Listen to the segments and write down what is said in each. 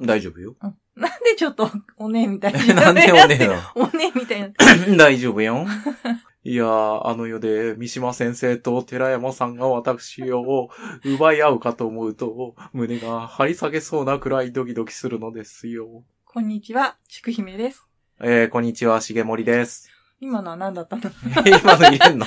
大丈夫よ。なんでちょっと、おねえみたいな。なんでおねえなおねえみたいな。大丈夫よ。いやー、あの世で三島先生と寺山さんが私を奪い合うかと思うと、胸が張り下げそうなくらいドキドキするのですよ。こんにちは、ちくひめです。えー、こんにちは、しげもりです。今のは何だったの？今の入れんの？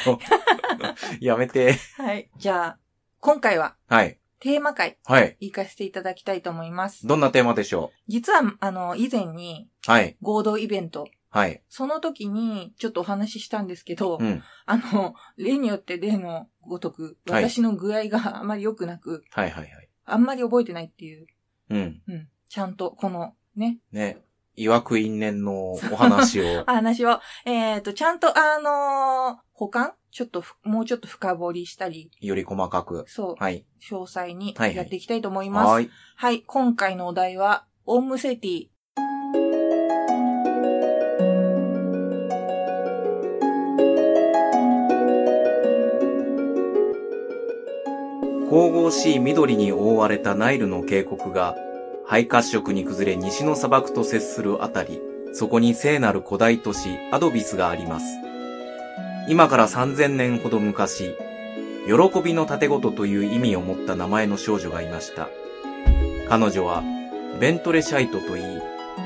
やめて。はい。じゃあ、今回ははい。テーマ会はい。行かせていただきたいと思います。どんなテーマでしょ実は、あの、以前にうはい。合同イベント、はい。その時にちょっとお話ししたんですけど、うん。あの、例によって例のごとく、はい私の具合が あまり良くなく、はいはいはい。あんまり覚えてないっていう、うん。うん、ちゃんとこのね、ね。曰く因縁のお話を。話を、えっ、と、ちゃんとあのー保管ちょっとふ、もうちょっと深掘りしたり、より細かく。そう、はい。詳細にはいはいやっていきたいと思います。はい。はい、今回のお題は、オウムセティ。神々しい緑に覆われたナイルの渓谷が肺褐色に崩れ西の砂漠と接するあたり、そこに聖なる古代都市アドビスがあります。今から3000年ほど昔、喜びの盾事という意味を持った名前の少女がいました。彼女はベントレシャイトといい、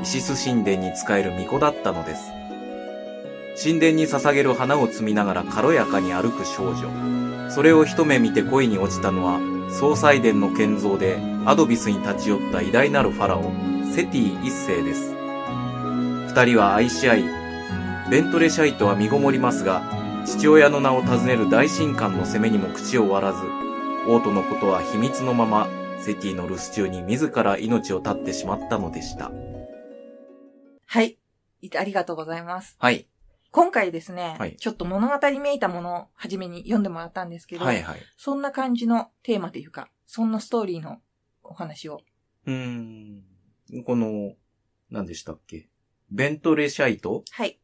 イシス神殿に仕える巫女だったのです。神殿に捧げる花を摘みながら軽やかに歩く少女。それを一目見て恋に落ちたのは、総裁殿の建造でアドビスに立ち寄った偉大なるファラオ、セティ一世です。二人は愛し合い、ベントレシャイトは身ごもりますが、父親の名を尋ねる大神官の責めにも口を割らず、王都のことは秘密のまま、セティの留守中に自ら命を絶ってしまったのでした。はい。いありがとうございます。はい。今回ですね、はいちょっと物語めいたものを初めに読んでもらったんですけど、はいはい。そんな感じのテーマというか、そんなストーリーのお話を。うーん。この、何でしたっけ？ベントレシャイト？はい。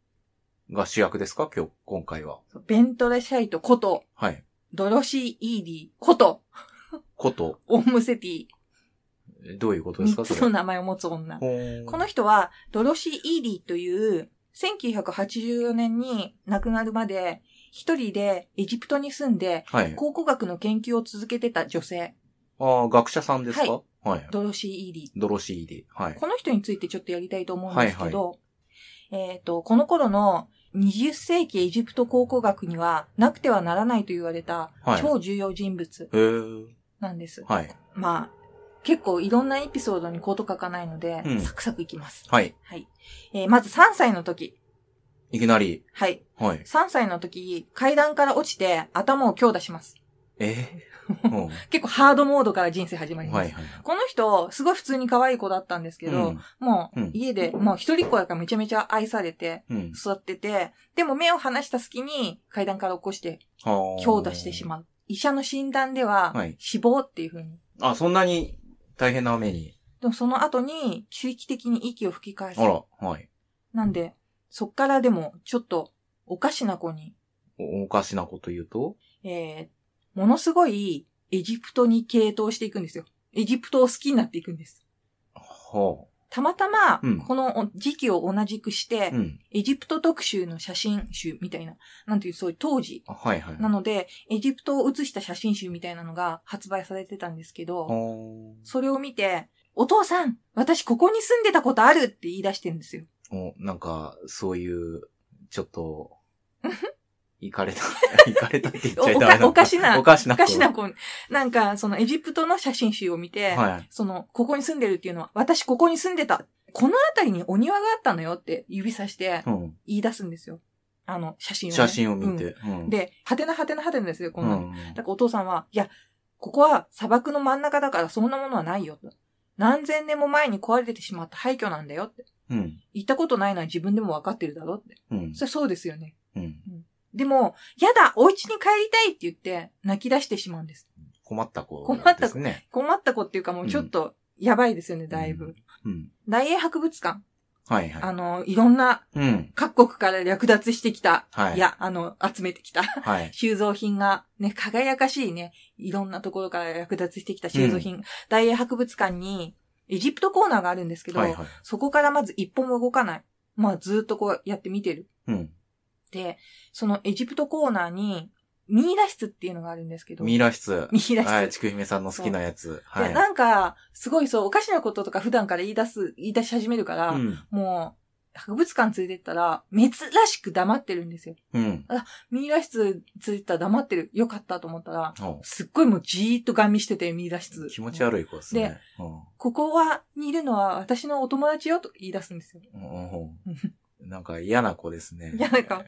が主役ですか？今日、今回は。ベントレシャイトこと、はい。ドロシー・イーディこと、こと、オンムセティ、えどういうことですか？3つの名前を持つ女。この人は、ドロシー・イーディという、1984年に亡くなるまで、一人でエジプトに住んで、はい。考古学の研究を続けてた女性、ああ、学者さんですか？はい。ドロシー・イーディ。ドロシーで。はい。この人についてちょっとやりたいと思うんですけど、えっ、と、この頃の20世紀エジプト考古学にはなくてはならないと言われたはい超重要人物なんです。はい。まあ、結構いろんなエピソードにこと書かないので、うんサクサクいきます。はい。はい。えーまず3歳の時。いきなり。はい。はい。3歳の時、階段から落ちて頭を強打します。え？結構ハードモードから人生始まります。はいはい。この人、すごい普通に可愛い子だったんですけど、うんもううん家で、もう一人っ子だからめちゃめちゃ愛されて、うん。育ってて、でも目を離した隙に階段から起こしては強打してしまう。医者の診断でははい死亡っていう風に。う。あ、そんなに大変な目に？でもその後に奇跡的に息を吹き返すあ。ら、はい。なんで、そっからでもちょっとおかしな子に、おおかしなこと言うと？えー、ものすごいエジプトに傾倒していくんですよ。エジプトを好きになっていくんです。はたまたまうん、この時期を同じくして、あ。うん。エジプト特集の写真集みたいな、なんていう、そういう当時。あはいはい。なので、エジプトを写した写真集みたいなのが発売されてたんですけど、それを見て、お父さん私ここに住んでたことあるって言い出してるんですよ。おなんか、そういう、ちょっと、行かれた、行かれたって言っちゃいダメなおかしなおかしな。おかしな子、なんか、そのエジプトの写真集を見て、はい。その、ここに住んでるっていうのは、私ここに住んでた。この辺りにお庭があったのよって指さしてうん。言い出すんですよ。あの、写真を、ね。写真を見うんて。うん。で、はてなはてなはてなですよ、こんなの。うん、だからお父さんは、いや、ここは砂漠の真ん中だからそんなものはないよと。何千年も前に壊れてしまった廃墟なんだよって。うん。行ったことないのは自分でも分かってるだろって。うん。それそうですよね。うん。でも、やだお家に帰りたいって言って泣き出してしまうんです。困った子困った子。困った子っていうかもうちょっとやばいですよね、だいぶ。うん。大英博物館。はいはい。あの、いろんなうん。各国から略奪してきた、はい。いや、あの、集めてきたはい。収蔵品が、ね、輝かしいね、いろんなところから略奪してきた収蔵品、大英博物館に、エジプトコーナーがあるんですけど、はいはい。そこからまず一歩も動かない。まあずっとこうやって見てる。うん。で、そのエジプトコーナーに、ミイラ室っていうのがあるんですけど。ミイラ室。ミイラ室。はい、ちくひめさんの好きなやつ。はで、い。なんか、すごいそう、おかしなこととか普段から言い出す、言い出し始めるから、うん。もう、博物館連れてったら、珍しく黙ってるんですよ。うん。ミイラ室連れてったら黙ってる。よかったと思ったら、おすっごいもうじーっとガン見してて、ミイラ室。気持ち悪い子ですね。ここは、にいるのは私のお友達よと言い出すんですよ。うんうんうんなんか嫌な子ですね。嫌な子なんか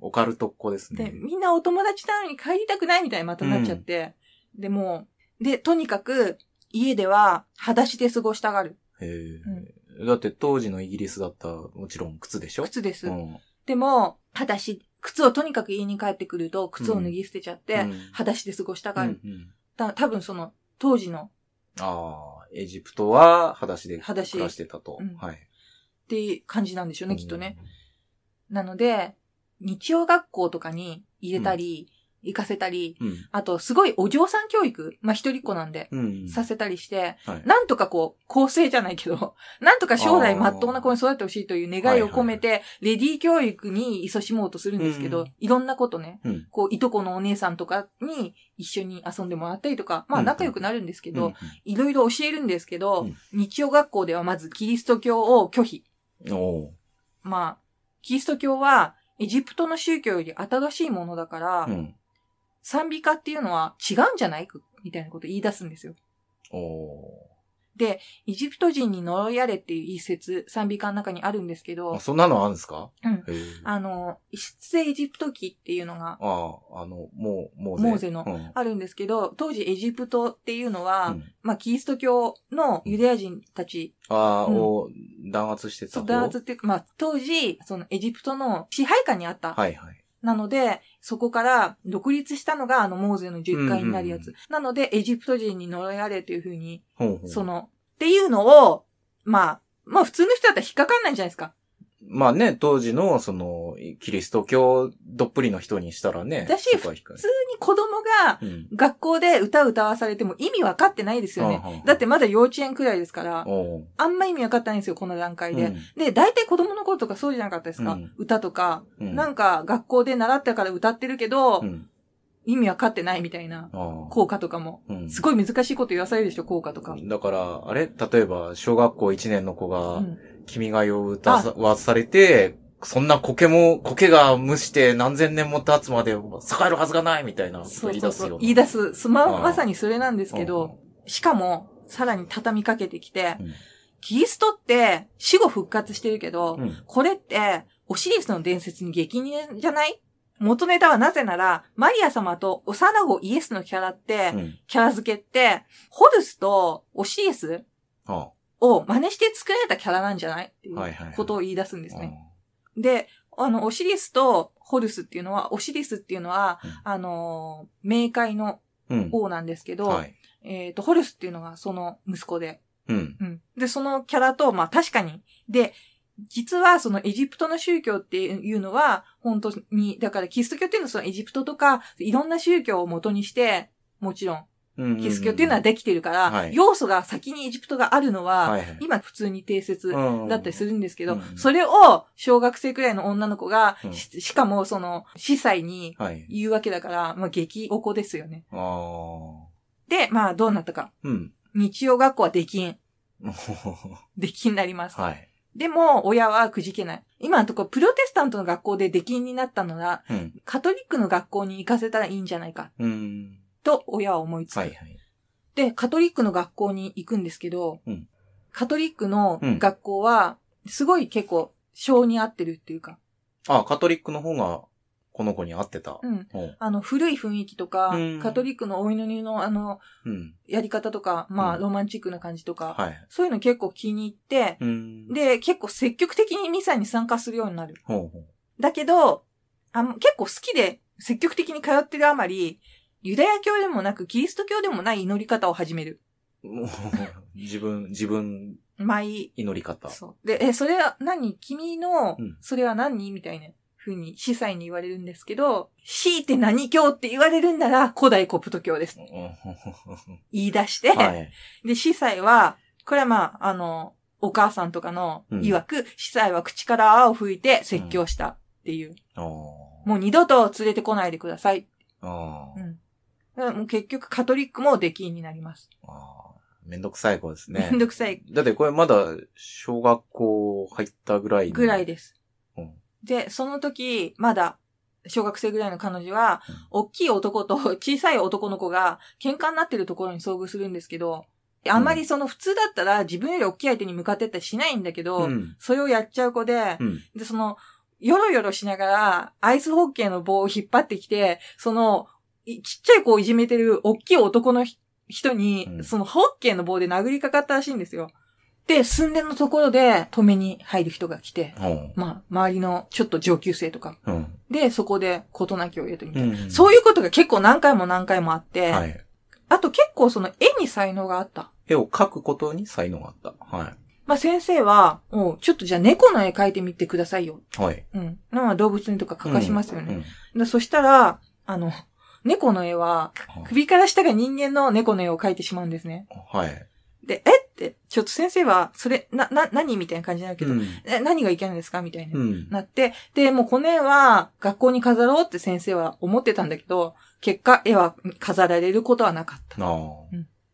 オカルトっ子ですで、ね。みんなお友達なのに帰りたくないみたいにまたなっちゃって、で、もう、で、とにかく、家では、裸足で過ごしたがる。へえ。だって当時のイギリスだったらもちろん靴でしょ？靴です。うん。でも、裸足、靴をとにかく家に帰ってくると、靴を脱ぎ捨てちゃって、うん裸足で過ごしたがる。うんうんた多分その、当時の、ああ、エジプトは裸足で裸足暮らしてたと。うんはい。っていう感じなんでしょうね、きっとね。なので、日曜学校とかに入れたり、行かせたり、うん。あと、すごいお嬢さん教育、まあ、一人っ子なんで、うん。うん。させたりして、はい。なんとかこう、公正じゃないけど、なんとか将来まっとうな子に育ってほしいという願いを込めて、レディー教育に勤しもうとするんですけど、うんいろんなことね、うん。こう、いとこのお姉さんとかに一緒に遊んでもらったりとか、まあうん仲良くなるんですけど、うんいろいろ教えるんですけど、うん日曜学校ではまずキリスト教を拒否。うんおーまあ、キリスト教はエジプトの宗教より新しいものだから、うん。賛美歌っていうのは違うんじゃない？みたいなこと言い出すんですよ。おで、エジプト人に呪いやれっていう一節、賛美歌の中にあるんですけーどあ、、そんなのあるんですか？うん。ああの、出エジプト記っていうのがあ、あの、もう、モーゼ。モーゼのうんあるんですけど、当時エジプトっていうのは、うんまあ、キリスト教のユダヤ人たち、ああ、うんを弾圧してた弾圧っていうか、まあ、当時、そのエジプトの支配下にあった。はいはい。なので、そこから独立したのがあのモーゼの10回になるやつ。うんうんなので、エジプト人に呪いやれというふうに、ほうほうその、っていうのを、まあ、まあ普通の人だったら引っかかんないんじゃないですか。まあね、当時の、その、キリスト教どっぷりの人にしたらね。だし普通に子供がうん。学校で歌を歌わされても意味わかってないですよね。うんうんだってまだ幼稚園くらいですから、あんま意味わかってないんですよ、この段階で。うんで、大体子供の頃とかそうじゃなかったですか、うん歌とか、うんなんか学校で習ったから歌ってるけど、うん。意味わかってないみたいな効果とかも。うんすごい難しいこと言わされるでしょ、効果とか。だから、あれ？例えば、小学校1年の子うが、ん君が代を歌わされて、そんな苔も、苔が蒸して何千年も経つまで栄えるはずがないみたいな言い出すよそうそう。言い出す。すま、うんまさにそれなんですけど、しかも、さらに畳みかけてきて、うんキリストって死後復活してるけど、うん。これって、オシリスの伝説に激似じゃない？元ネタはなぜなら、マリア様と幼子イエスのキャラって、うん。キャラ付けって、ホルスとオシリス？あを真似して作られたキャラなんじゃない？っていうことを言い出すんですあね。で、あの、オシリスとホルスっていうのは、オシリスっていうのは、うんあのー、冥界のうん。王なんですけど、はい。えっ、と、ホルスっていうのがその息子で、うん。うん。で、そのキャラと、まあ確かに。で、実はそのエジプトの宗教っていうのは、本当に、だからキリスト教っていうのはそのエジプトとか、いろんな宗教を元にして、もちろん。キリスト教っていうのはできてるから、はい要素が先にエジプトがあるのは、はいはい今普通に定説だったりするんですけど、うんそれを小学生くらいの女の子が、うんししかもその、司祭にはい。言うわけだから、まあ激おこですよね。で、まあどうなったか。うん。日曜学校は出禁。出禁になります。はい。でも、親はくじけない。今のところ、プロテスタントの学校で出禁になったのは、うん。カトリックの学校に行かせたらいいんじゃないか、うん。と親は思いつく。はいはい。で、カトリックの学校に行くんですけど、うんカトリックの学校は、すごい結構、性に合ってるっていうか、あ、カトリックの方が、この子に合ってた。うん。うん。あの、古い雰囲気とか、うんカトリックのお祈りのあの、うん。やり方とか、まあ、うんロマンチックな感じとか、はい。そういうの結構気に入って、うん。で、結構積極的にミサに参加するようになる。ほうほだけど、あの結構好きで積極的に通ってるあまり、ユダヤ教でもなくキリスト教でもない祈り方を始める。う。もう、自分、自分、マイ、祈り方。そう。で、え、それは何？君のうん、それは何？みたいな風に司祭に言われるんですけど、強いて何教って言われるんなら古代コプト教です。うん言い出して、はい。で、司祭はこれはまあ、あの、お母さんとかのうん曰く、司祭は口から泡を吹いて説教したっていう。あーもう二度と連れてこないでください。うん。もう結局カトリックも出禁になります。あーめんどくさい子ですねめん。どくさいだってこれまだ小学校入ったぐらいのぐらいです。うんで、その時、まだ、小学生ぐらいの彼女は、うん大きい男と 小さい男の子が喧嘩になってるところに遭遇するんですけど、あんまりその普通だったら自分より大きい相手に向かってったりしないんだけど、うん。それをやっちゃう子で、うん。で、その、よろよろしながら、アイスホッケーの棒を引っ張ってきて、その、いちっちゃい子をいじめてる大きい男のひ人に、うんそのホッケーの棒で殴りかかったらしいんですよ。で、寸連のところで止めに入る人が来て、うん。まあ、周りのちょっと上級生とか。うん。で、そこで事なきを得るみたいな。うん。そういうことが結構何回も何回もあって、はい。あと結構その絵に才能があった。絵を描くことに才能があった。はまあ先生は、おうちょっとじゃあ猫の絵描いてみてくださいよ。い。はい。うん。まあ動物にとか描かしますよね。うん。でそしたら、あの、猫の絵は、首から下が人間の猫の絵を描いてしまうんですね。はい。で、え？って、ちょっと先生は、それ、な、な、何みたいな感じになるけど、うん。え、何がいけないんですか？みたいな。うん。なって、で、もうこの絵は学校に飾ろうって先生は思ってたんだけど、結果絵は飾られることはなかった。ああ。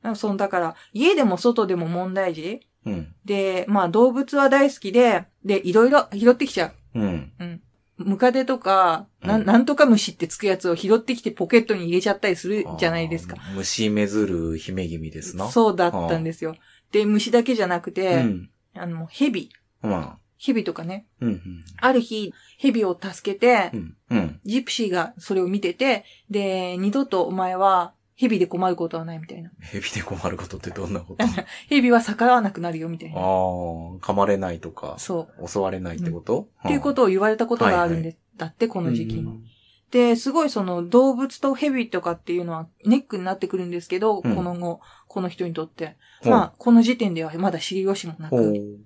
なんかその、だから、家でも外でも問題児うん。で、まあ動物は大好きで、で、いろいろ拾ってきちゃう。うん。うん。ムカデとか、なうんなんとか虫ってつくやつを拾ってきてポケットに入れちゃったりするじゃないですか。虫めずる姫君ですな。そうだったんですよ。で、虫だけじゃなくて、うん。あの、蛇。まあ。蛇とかね。うん。うん。ある日、蛇を助けて、うん。うん。ジプシーがそれを見てて、で、二度とお前は蛇で困ることはないみたいな。蛇で困ることってどんなこと？あ 蛇は逆らわなくなるよみたいあな。ー、噛まれないとか、そう。襲われないってこと？っていうことを言われたことがあるんで、だって、ここの時期に。で、すごいその動物と蛇とかっていうのはネックになってくるんですけど、うんこの後、この人にとって。まあ、この時点ではまだ知りよしもなく。。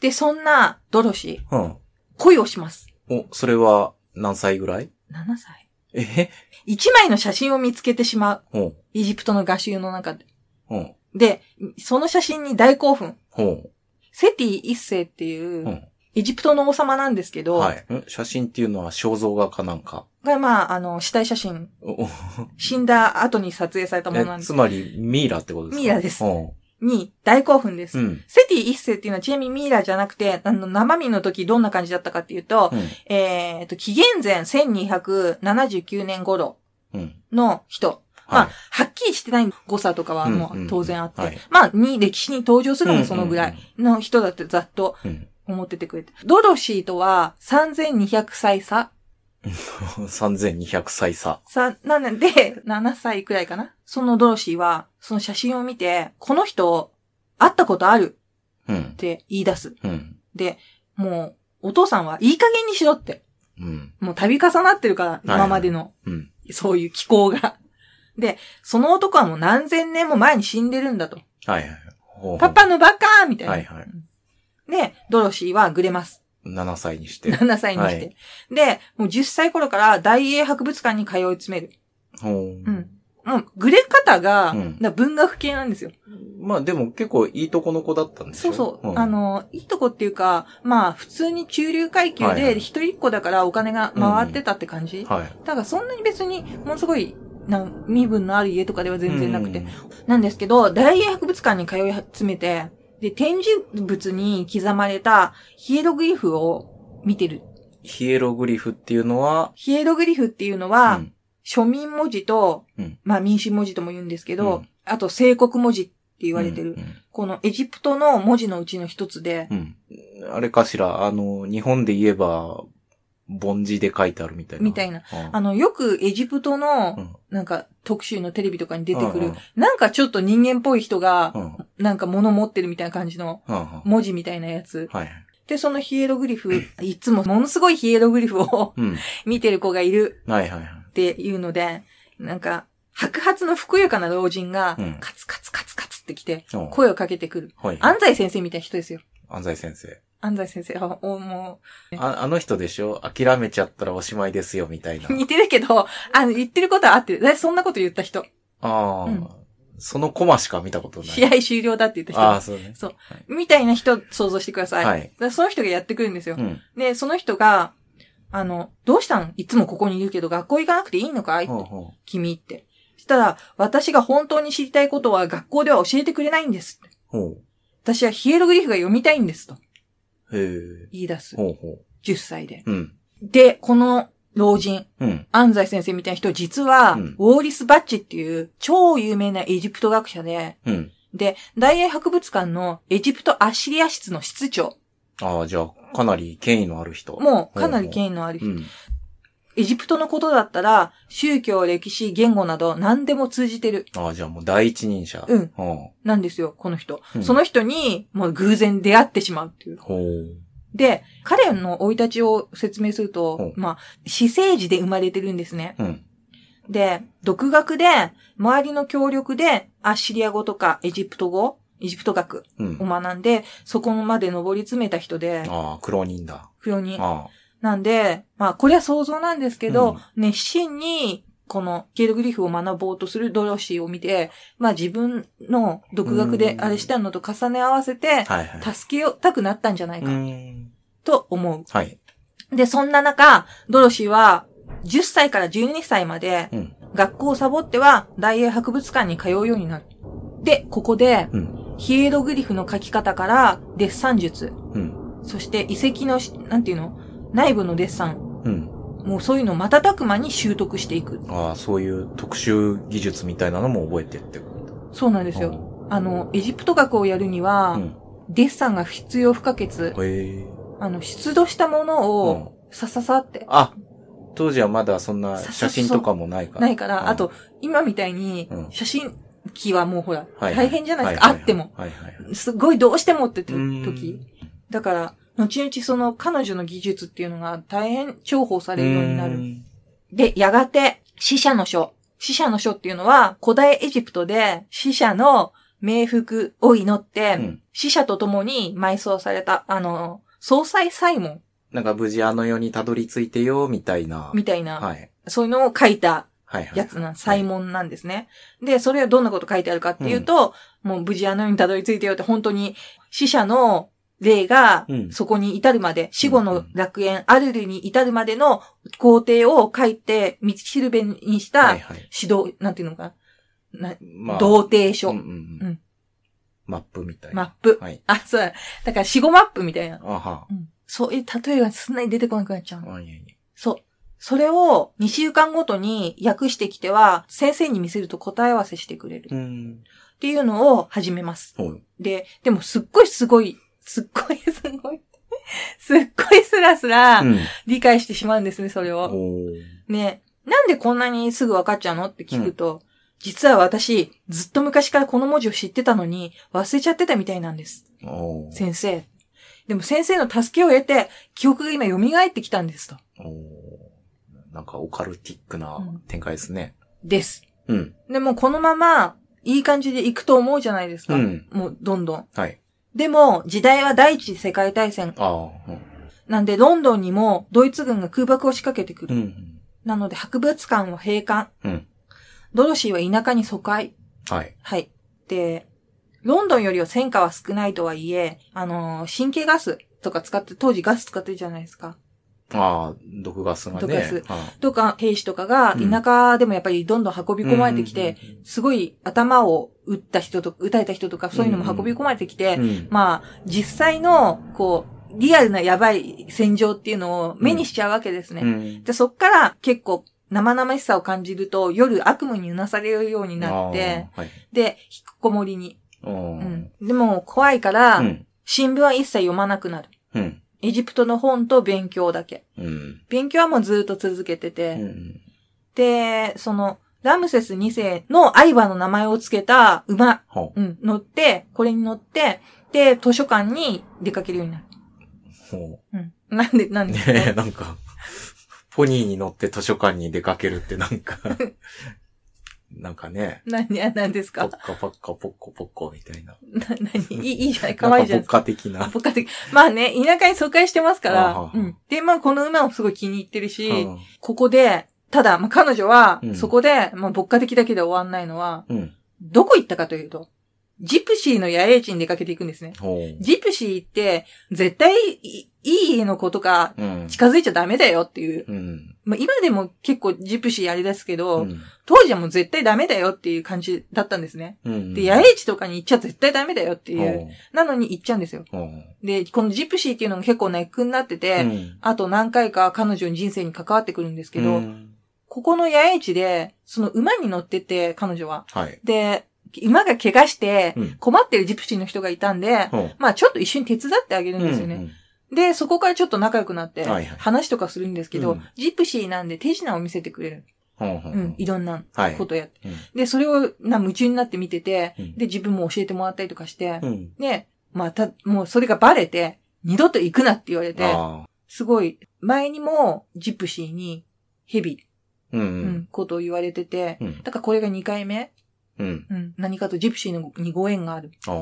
で、そんなドロシー、うん。恋をします。お、それは何歳ぐらい？7歳。え？一枚の写真を見つけてしまう。ほう。エジプトの画集の中で。で、その写真に大興奮。ほセティ一世っていう。エジプトの王様なんですけど、はい。ん？写真っていうのは肖像画かなんか？が、まあ、あの、死体写真、死んだ後に撮影されたものなんです。えつまり、ミイラってことですか？ミイラですほに大興奮です。う。うん。セティ一世っていうのはちなみにミイラじゃなくて、あの、生身の時どんな感じだったかっていうと、うん。えっ、と、紀元前1279年頃うん。の人。まあはい。、はっきりしてない誤差とかはもうんう当然あって、はいまあ、に歴史に登場するのもそのぐらいの人だってざっとうん。思っててくれて。ドロシーとは3200歳差うん。3200歳差。さ、なので、7歳くらいかな？そのドロシーは、その写真を見て、この人、会ったことあるうんっ。て言い出す。うん。で、もう、お父さんはいい加減にしろって。うん。もう度重なってるから、いはい今までの、うん。そういう気候が。で、その男はもう何千年も前に死んでるんだと。はいはい。ほうパパのバカーみたいな。はいはいで、ドロシーはぐれます。7歳にして。7歳にして。で、もう10歳頃から大英博物館に通い詰める。ほううん。もう、ぐれ方が、文学系なんですよ。まあでも結構いいとこの子だったんでしょ？そうそう。んあ、の、いいとこっていうか、まあ、普通に中流階級で、はいはい一人っ子だからお金が回ってたって感じ？はい。だからそんなに別に、ものすごい、なん身分のある家とかでは全然なくて。うんなんですけど、大英博物館に通い詰めて、で、展示物に刻まれたヒエログリフを見てる。ヒエログリフっていうのは、ヒエログリフっていうのは、うん。庶民文字と、うん。まあ民主文字とも言うんですけど、うん。あと聖国文字って言われてる、うん。このエジプトの文字のうちの一つで、うん。あれかしら、あの、日本で言えば、凡字で書いてあるみたいな。みたいな。うんあの、よくエジプトの、うんなんか特集のテレビとかに出てくる、うんうんなんかちょっと人間っぽい人がう、ん。なんか物持ってるみたいな感じの文字みたいなやつ。はい。で、そのヒエログリフ、いつもものすごいヒエログリフをうん。見てる子がいるはいはいはい。っていうので、なんか、白髪のふくよかな老人がうん、カツカツカツカツって来て、うん声をかけてくる。はい。安西先生みたいな人ですよ。安西先生。安西先生、あ、おもああの人でしょ？諦めちゃったらおしまいですよ、みたいなう。似てるけど、あの、言ってることは合ってる。そんなこと言った人。ああ、うんそのコマしか見たことない。試合終了だって言った人。ああ、そうね。そうはい。みたいな人想像してください。はいその人がやってくるんですよ。うん。で、その人が、あの、どうしたん？いつもここにいるけど学校行かなくていいのかい、ほうほ君って。そしたら、私が本当に知りたいことは学校では教えてくれないんですって。う。ほ私はヒエログリフが読みたいんですと。言い出す。ほうほ10歳で。う。うん。で、この老人、うん。安西先生みたいな人、実は、うんウォーリス・バッチっていう超有名なエジプト学者で、うん。で、大英博物館のエジプト・アッシリア室の室長。ああ、じゃあ、かなり権威のある人。もう、かなり威。権威のある人。うん。エジプトのことだったら、宗教、歴史、言語など何でも通じてる。ああ、じゃあもう第一人者。うん。ほなんですよ、この人。うんその人に、もう偶然出会ってしまうっていうう。。ほう。で、彼の生い立ちを説明するうとん、まあ、私生児で生まれてるんですね。うん。で、独学で、周りの協力で、アッシリア語とかエジプト語、エジプト学うんを。学んで、そこまで上り詰めた人で、ああ、苦労人だ。不要に。あなんで、まあ、これは想像なんですけど、うん熱心に、このケールグリフを学ぼうとするドロシーを見て、まあ自分の独学であれしたのと重ね合わせて。助けたくなったんじゃないうかん。と思はい。う。で、そんな中、ドロシーは10歳から12歳までうん。学校をサボっては大英博物館に通うようになる。で、ここでうん。ヒエログリフの書き方からデッサン術、うん。そして遺跡のし、なんていうの？内部のデッサン、うん。もうそういうのを瞬く間に習得していく。ああ、そういう特殊技術みたいなのも覚えてってこそうなんですよ。あの、エジプト学をやるには、うん。デッサンが必要不可欠。へえ。あの、出土したものうんを、さささって、あ、当時はまだそんなさ写真とかもないから。ないから、うんあと、今みたいにうん、写真機はもうほら、はい大変じゃないですか、あっても。はいはい。すごいどうしてもってうん時。だから、後々その彼女の技術っていうのが大変重宝されるようになる。うんで、やがて、死者の書。死者の書っていうのは、古代エジプトで死者の冥福を祈って、うん死者と共に埋葬された、あの、総裁サイモンなんか無事あの世にたどり着いてよ、みたいな。みたいな、はい。そういうのを書いたはいはい。やつな、サイモンなんですね。で、それはどんなこと書いてあるかっていうと、もう無事あの世にたどり着いてよって本当に死者の霊がうんそこに至るまで、死後の楽園、アルルに至るまでの工程を書いて、道しるべにしたはいはい。指導、なんていうのかな、なまあ童貞書、うんうんううんん。マップみたいな。マップ。はい。あ、そうだ。だから死後マップみたいな。あは。うんそういう例えがすんなに出てこなくなっちゃうの？あいやいやそう。それを2週間ごとに訳してきては、先生に見せると答え合わせしてくれる。うん。っていうのを始めます。で、でもすっごいすごい、すっごいすごい、すっごいスラスラうん。理解してしまうんですね、それを。ね、なんでこんなにすぐ分かっちゃうのって聞くと、実は私、ずっと昔からこの文字を知ってたのに、忘れちゃってたみたいなんです。先生。でも先生の助けを得て、記憶が今蘇ってきたんですと。なんかオカルティックな展開ですね。です。うん。でもこのまま、いい感じで行くと思うじゃないですか。うん。もう、どんどん。はい。でも、時代は第一次世界大戦。ああ。なんで、ロンドンにも、ドイツ軍が空爆を仕掛けてくる。うん。うん。なので、博物館は閉館。うん。ドロシーは田舎に疎開。はい。はい。で、ロンドンよりは戦火は少ないとはいえ、あのー神経ガスとか使って、当時ガス使ってるじゃないですか。ああ、毒ガスがね。毒ガスあとか、兵士とかがうん田舎でもやっぱりどんどん運び込まれてきて、、すごい頭を撃った人と、撃たれた人とか、そういうのも運び込まれてきて、まあ、実際の、こう、リアルなやばい戦場っていうのを目にしちゃうわけですね。うんで、そっから結構生々しさを感じると、夜悪夢にうなされるようになって、、はい。で、引きこもりに。う。うんん。でも、怖いから、うん。新聞は一切読まなくなる。うん。エジプトの本と勉強だけ。うん。勉強はもうずっと続けてて、うん。で、その、ラムセス2世の相場の名前を付けた馬、ほうん、乗って、これに乗って、で、図書館に出かけるようになる。う。ほうん。なんで、なんう。で、ねえ、なんか、ポニーに乗って図書館に出かけるってなんか、なんかね、何、何ですか？ポッカポッカポッコポッコみたいな。な、何？い い、いいじゃない？可愛いじゃんなん。か牧歌的な。ポカ的。まあね、田舎に疎開してますかあらは。うん。で、まあこの馬もすごい気に入ってるし、うんここで、ただ、まあ彼女はう、んそこで、まあ牧歌的だけで終わんないのは、うん。どこ行ったかというと、ジプシーの野営地に出かけていくんですね。ジプシーって、絶対いいい家の子とかうん。近づいちゃダメだよっていう。うん。まあ、今でも結構ジプシーあれですけど、うん。当時はもう絶対ダメだよっていう感じだったんですね。うん。で、野営地とかに行っちゃ絶対ダメだよっていう。なのに行っちゃうんですよ。で、このジプシーっていうのが結構ネックになってて、うんあと何回か彼女の人生に関わってくるんですけど、うんここの野営地で、その馬に乗ってて、彼女は。はい。で、馬が怪我してうん、困ってるジプシーの人がいたんで。まあちょっと一緒に手伝ってあげるんですよね。うんで、そこからちょっと仲良くなってはいはい、話とかするんですけど、うんジプシーなんで手品を見せてくれる。ほうほう。うん、いろんなはい。ことやって。うんで、それをな夢中になって見てて、うんで、自分も教えてもらったりとかして、うん。で、まあ、た、もうそれがバレて、二度と行くなって言われて、ああ。すごい、前にもジプシーにヘビ、うんううんん、ことを言われてて、うん。だからこれが2回目、うん。うん、何かとジプシーのにご縁がある。ああ。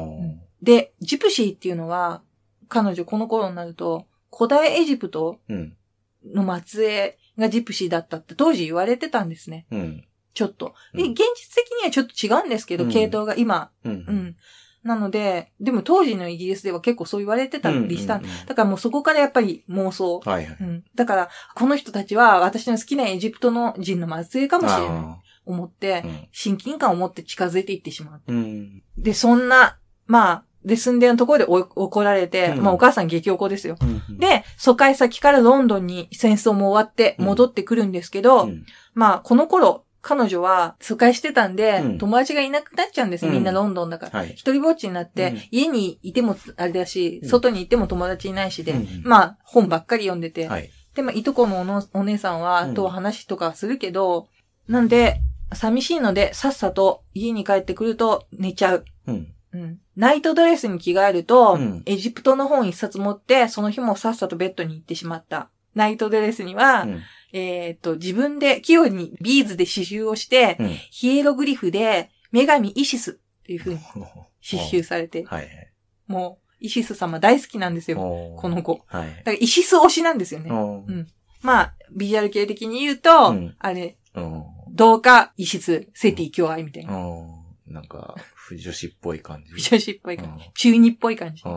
で、ジプシーっていうのは、彼女この頃になると、古代エジプトうん。の末裔がジプシーだったって当時言われてたんですね。うん。ちょっと。で、うん現実的にはちょっと違うんですけど、うん系統が今、う。うんん。なので、でも当時のイギリスでは結構そう言われてたりした。うんうんうんだからもうそこからやっぱり妄想。はいはい。うん。だから、この人たちは私の好きなエジプトの人の末裔かもしれない。あ思ってあ。う、ん。親近感を持って近づいていってしまう。うん。で、そんな、まあ、で、住んでるところでお怒られて、うんまあお母さん激怒ですよ。うん、で、疎開先からロンドンに戦争も終わって戻ってくるんですけど、うん、まあ、この頃、彼女は疎開してたんで、うん友達がいなくなっちゃうんです。うんみんなロンドンだから。はい。一人ぼっちになって、うん家にいてもあれだし、うん外に行っても友達いないしで、うんまあ、本ばっかり読んでて、はい。で、まあ、いとこのおのお姉さんは、うんと話とかするけど、なんで、寂しいので、さっさと家に帰ってくると寝ちゃう。うん。うん。ナイトドレスに着替えると、うんエジプトの本一冊持って、その日もさっさとベッドに行ってしまった。ナイトドレスには、うん。えっ、と、自分で器用にビーズで刺繍をして、うん。ヒエログリフで、女神イシスっていう風に 刺繍されて、はいはい。もう、イシス様大好きなんですよ。この子。はい。だから、イシス推しなんですよね。うんまあ、ビジュアル系的に言うと、うんあれ、うん。同化、イシス、セティ、共愛みたいな。うん。なんか、不女子っぽい感じ。女子っぽい感じうん。中二っぽい感じ。う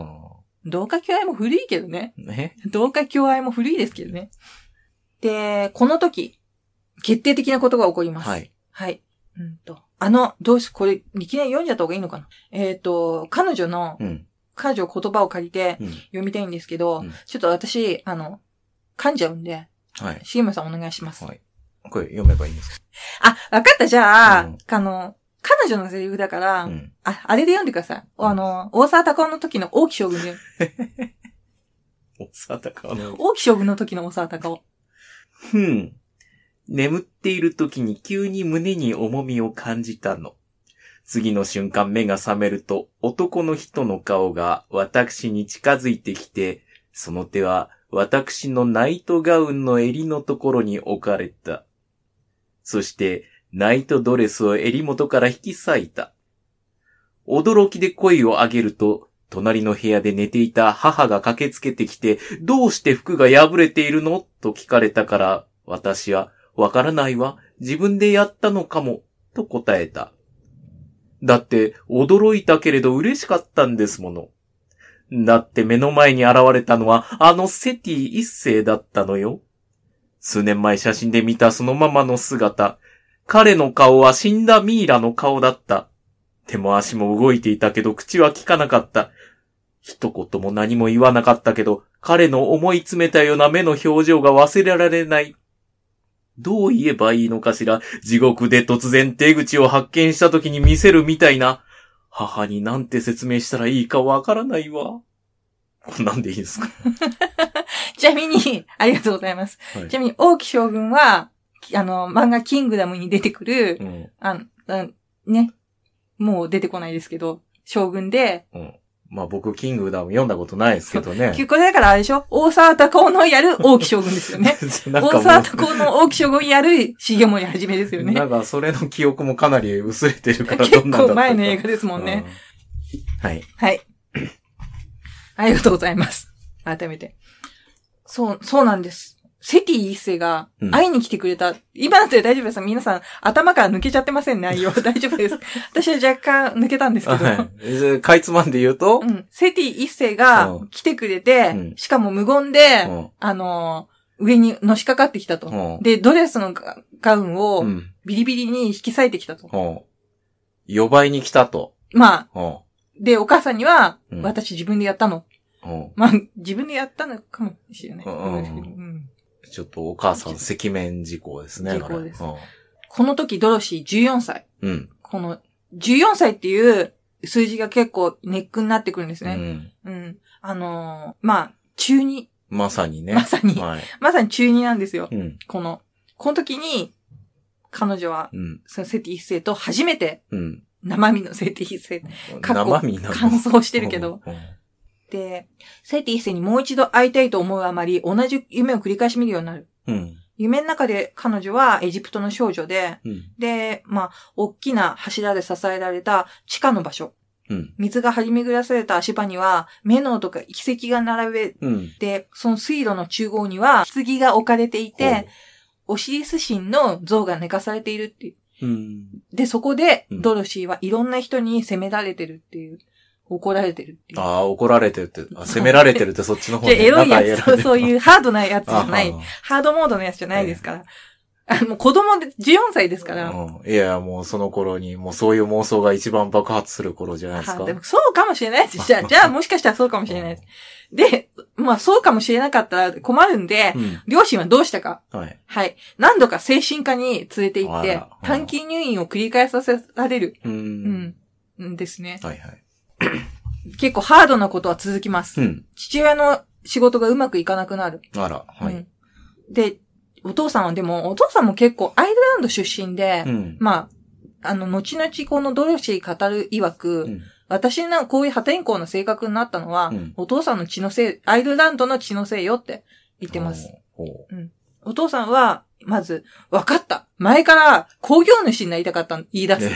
同化共愛も古いけどね。同化共愛も古いですけどね。で、この時、決定的なことが起こります。はい。はい。うんと。あの、どうし、これ、いきなり読んじゃった方がいいのかな？えっ、と、彼女の、うん。彼女の言葉を借りてうん。読みたいんですけど、うんちょっと私、あの、噛んじゃうんで、はい。シゲムさんお願いします。はい。これ読めばいいんですあ、わかった、じゃあ、うんあの、彼女のセリフだから、かうん。あ、あれで読んでください。あの、大沢たかおの時の王毅将軍で、おさたかの。王毅将軍の時の大沢たかお。ふん。眠っている時に急に胸に重みを感じたの。次の瞬間目が覚めると男の人の顔が私に近づいてきて、その手は私のナイトガウンの襟のところに置かれた。そしてナイトドレスを襟元から引き裂いた。驚きで声を上げると、隣の部屋で寝ていた母が駆けつけてきて、どうして服が破れているの？と聞かれたから、私は、わからないわ。自分でやったのかも。と答えた。だって、驚いたけれど嬉しかったんですもの。だって目の前に現れたのは、あのセティ一世だったのよ。数年前写真で見たそのままの姿。彼の顔は死んだミイラの顔だった。手も足も動いていたけど口は聞かなかった。一言も何も言わなかったけど、彼の思い詰めたような目の表情が忘れられない。どう言えばいいのかしら地獄で突然手口を発見した時に見せるみたいな。母になんて説明したらいいかわからないわ。なんでいいんですか、ちなみに、ありがとうございます。はいちなみに、王毅将軍は、きあの、漫画キングダムに出てくる、うんああね、もう出てこないですけど、将軍で、うん。まあ僕、キングダム読んだことないですけどね。これだからあれでしょ？大沢たかおのやる王毅将軍ですよね。大沢たもかおの王毅将軍やる重森はじめですよう、ね。なんかそれの記憶もかなり薄れてるから ど結んなんだったか構前の映画ですもんね。うん。はい。はい。ありがとうございます。改めて。そう、そうなんです。セティ一世がうん会いに来てくれた。今だって大丈夫です。皆さん、頭から抜けちゃってません、内容。大丈夫です。私は若干抜けたんですけど。はい。えかいつまんで言うと？う、ん。セティ一世がうん来てくれて、うんしかも無言で、うんあのー上にのしかかってきたと。うんで、ドレスのガガウンをうん。ビリビリに引き裂いてきたと。うん。呼ばいに来たと。まあ、うん。で、お母さんには、うん私自分でやったの。うん。まあ、自分でやったのかもしれない。ちょっとお母さん赤面事項ですね。事項ですここの時、ドロシー14歳。れうん。この、14歳っていう数字が結構ネックになってくるんですね。うん。うん。あのーまあ、中2。まさにね。まさにはい。まさに中2なんですよ。うん。この、この時に、彼女は、うん。そのセティ一世と初めてうん。生身のセティ一世過去乾燥してるけど。セティ一世にもう一度会いたいと思うあまり、同じ夢を繰り返し見るようになる。うん。夢の中で彼女はエジプトの少女で、うん。で、まあ、大きな柱で支えられた地下の場所。うん。水が張り巡らされた足場には、目のとか遺跡が並べうん。て、その水路の中央には、棺が置かれていて、オシリス神の像が寝かされているっていう。うん。で、そこで、うんドロシーはいろんな人に責められてるっていう。怒られてるっていう。ああ、怒られてるって、あ責められてるってそっちの方じゃあエロいやつ、そうそうういうハードなやつじゃないあ。ハードモードのやつじゃないですから。あもう子供で14歳ですから。うん。いや、もうその頃に、もうそういう妄想が一番爆発する頃じゃないですか。はでもそうかもしれないです。じゃあ、じゃあもしかしたらそうかもしれないです。で、まあそうかもしれなかったら困るんで、うん。両親はどうしたか。はい。はい。何度か精神科に連れて行って短期入院を繰り返させられる。う。うんん。んですね。はいはい。結構ハードなことは続きます。うん。父親の仕事がうまくいかなくなる。あら、はい。うんで、お父さんはでも、お父さんも結構アイルランド出身で、うん。まあ、あの、後々このドロシー語る曰く、うん私のこういう破天荒な性格になったのは、うんお父さんの血のせい、アイルランドの血のせいよって言ってます。。ほうお父さんは、まず、分かった。前から工業主になりたかったの言い出す。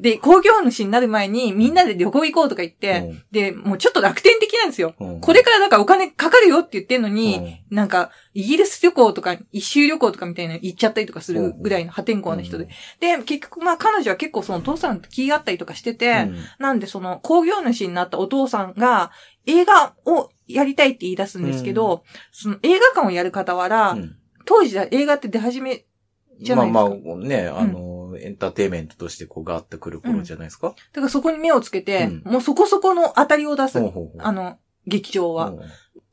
で、工業主になる前にみんなで旅行行こうとか言って、で、もうちょっと楽天的なんですよ。うん。これからなんかお金かかるよって言ってんのに、うん。なんか、イギリス旅行とか、一周旅行とかみたいなの行っちゃったりとかするぐらいの破天荒な人で。で、結局まあ彼女は結構そのお父さんと気があったりとかしてて、うんなんでその工業主になったお父さんが映画をやりたいって言い出すんですけど、その映画館をやる傍ら、うん当時は映画って出始めじゃないですか？まあまあ、ね、あの、エンターテインメントとしてこうガーってくる頃じゃないですか？だからそこに目をつけて、うんもうそこそこの当たりを出す。ほうほうほうあの、劇場は。うん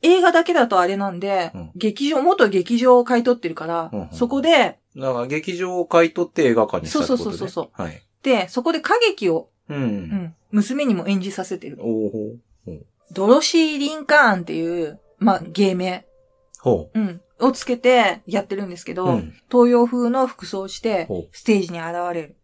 映画だけだとあれなんで、うん劇場、元劇場を買い取ってるから、うんうんそこで、だから劇場を買い取って映画館にしたってことね。そうそうそうそはい。で、そこで歌劇を、う。うんん、娘にも演じさせてる。おおほドロシー・リンカーンっていう、まあ、芸名、ほうん、をつけてやってるんですけど、う。うん。東洋風の服装をしてステージに現れる。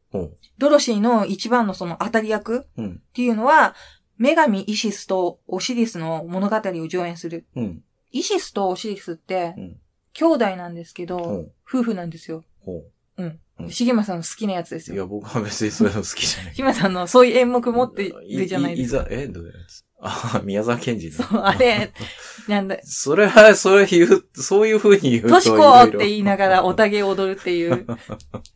ドロシーの一番のその当たり役っうん。ていうのは、女神イシスとオシリスの物語を上演する。うん。イシスとオシリスってうん、兄弟なんですけど。夫婦なんですよ。ほうんしげまさんの好きなやつですう。いや、よ。僕は別にそういうの好きじゃないし。げまさんのそういう演目持ってるじゃないですか。いざ、え、どういうやつ？あ、宮沢賢治の。そう、あれ、なんだ、それは、それ言う、そういう風に言うと。トシコって言いながらおたげを踊るっていう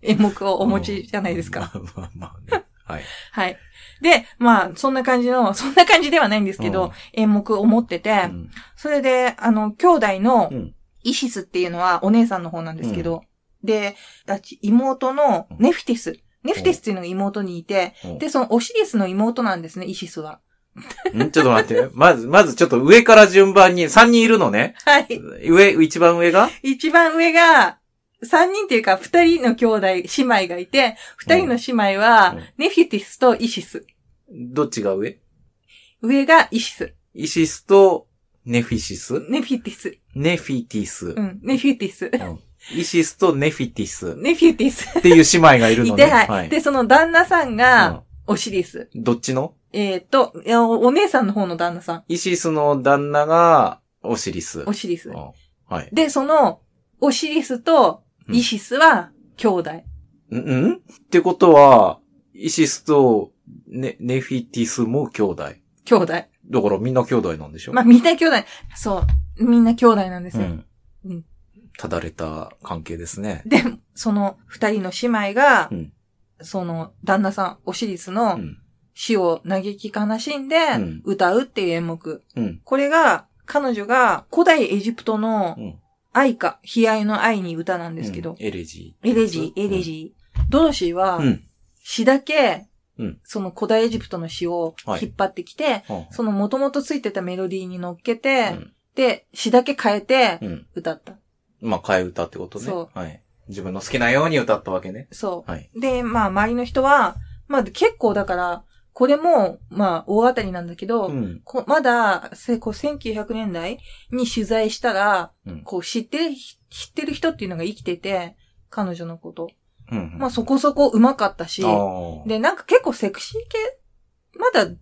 演目をお持ちじゃないですか。まあまあまあね。はい。はい。で、まあ、そんな感じの、そんな感じではないんですけど、うん演目を持ってて、うんそれで、あの、兄弟のうんイシスっていうのはお姉さんの方なんですけど、で、あち妹のネフィティス。ネフィティスっていうのが妹にいて、うんで、そのオシリスの妹なんですね、イシスは。んちょっと待って。まず、まずちょっと上から順番に3人いるのね。はい。上、一番上が？一番上が、三人っていうか、二人の兄弟、姉妹がいて、二人の姉妹は、うんネフィティスとイシス。どっちが上？上がイシス。イシスとネフィシス？ネフィティス。ネフィティス。うん、ネフィティス。うんイシスとネフィティスネフィティス。っていう姉妹がいるのね。いて、はい。で、その旦那さんが、オシリス。うんどっちの？えっ、と、いやおお姉さんの方の旦那さん。イシスの旦那がオシリス。オシリスうん。はい。で、その、オシリスとイシスは兄弟。んん？ってことは、イシスとネネフィティスも兄弟。兄弟。だからみんな兄弟なんでしょ？まあ、みんな兄弟。そう。みんな兄弟なんですよ。うん。うん。ただれた関係ですね。で、その二人の姉妹が、うんその旦那さん、オシリスうのん。死を嘆き悲しんでうん歌うっていう演目。うん。これが、彼女が古代エジプトのうん。哀歌、悲哀の哀に歌なんですけど、エレジー。エレジー、エレジー。ドロシーはう、ん。詩だけうん、その古代エジプトの詩を引っ張ってきて、うん。その元々ついてたメロディーに乗っけうて、ん。で、詩だけ変えてうん。歌った。まあ、替え歌ってことね。そはい。自分の好きなように歌ったわけね。そはい。う。で、まあ、周りの人は、まあ、結構だから、これも、まあ、大当たりなんだけど、うん。こまだ、せこう1900年代に取材したら、うん。こう知ってる、知ってる人っていうのが生きてて、彼女のこと。うん。まあそこそこ上手かったし、で、なんか結構セクシー系、まだ10、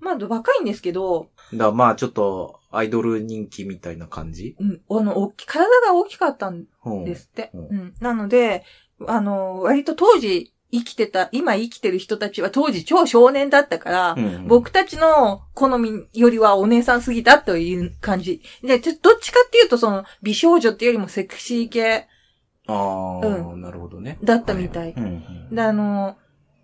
まだ若いんですけど、だまあ、ちょっと、アイドル人気みたいな感じ？うん、あの、大き体が大きかったんうんですって。ううんん。なので、あの、割と当時生きてた、今生きてる人たちは当時超少年だったから、うん。僕たちの好みよりはお姉さんすぎたという感じ。で、ちょどっちかっていうとその美少女っていうよりもセクシー系ああ、うなるほどね。だったみたい。うんうん。で、あの、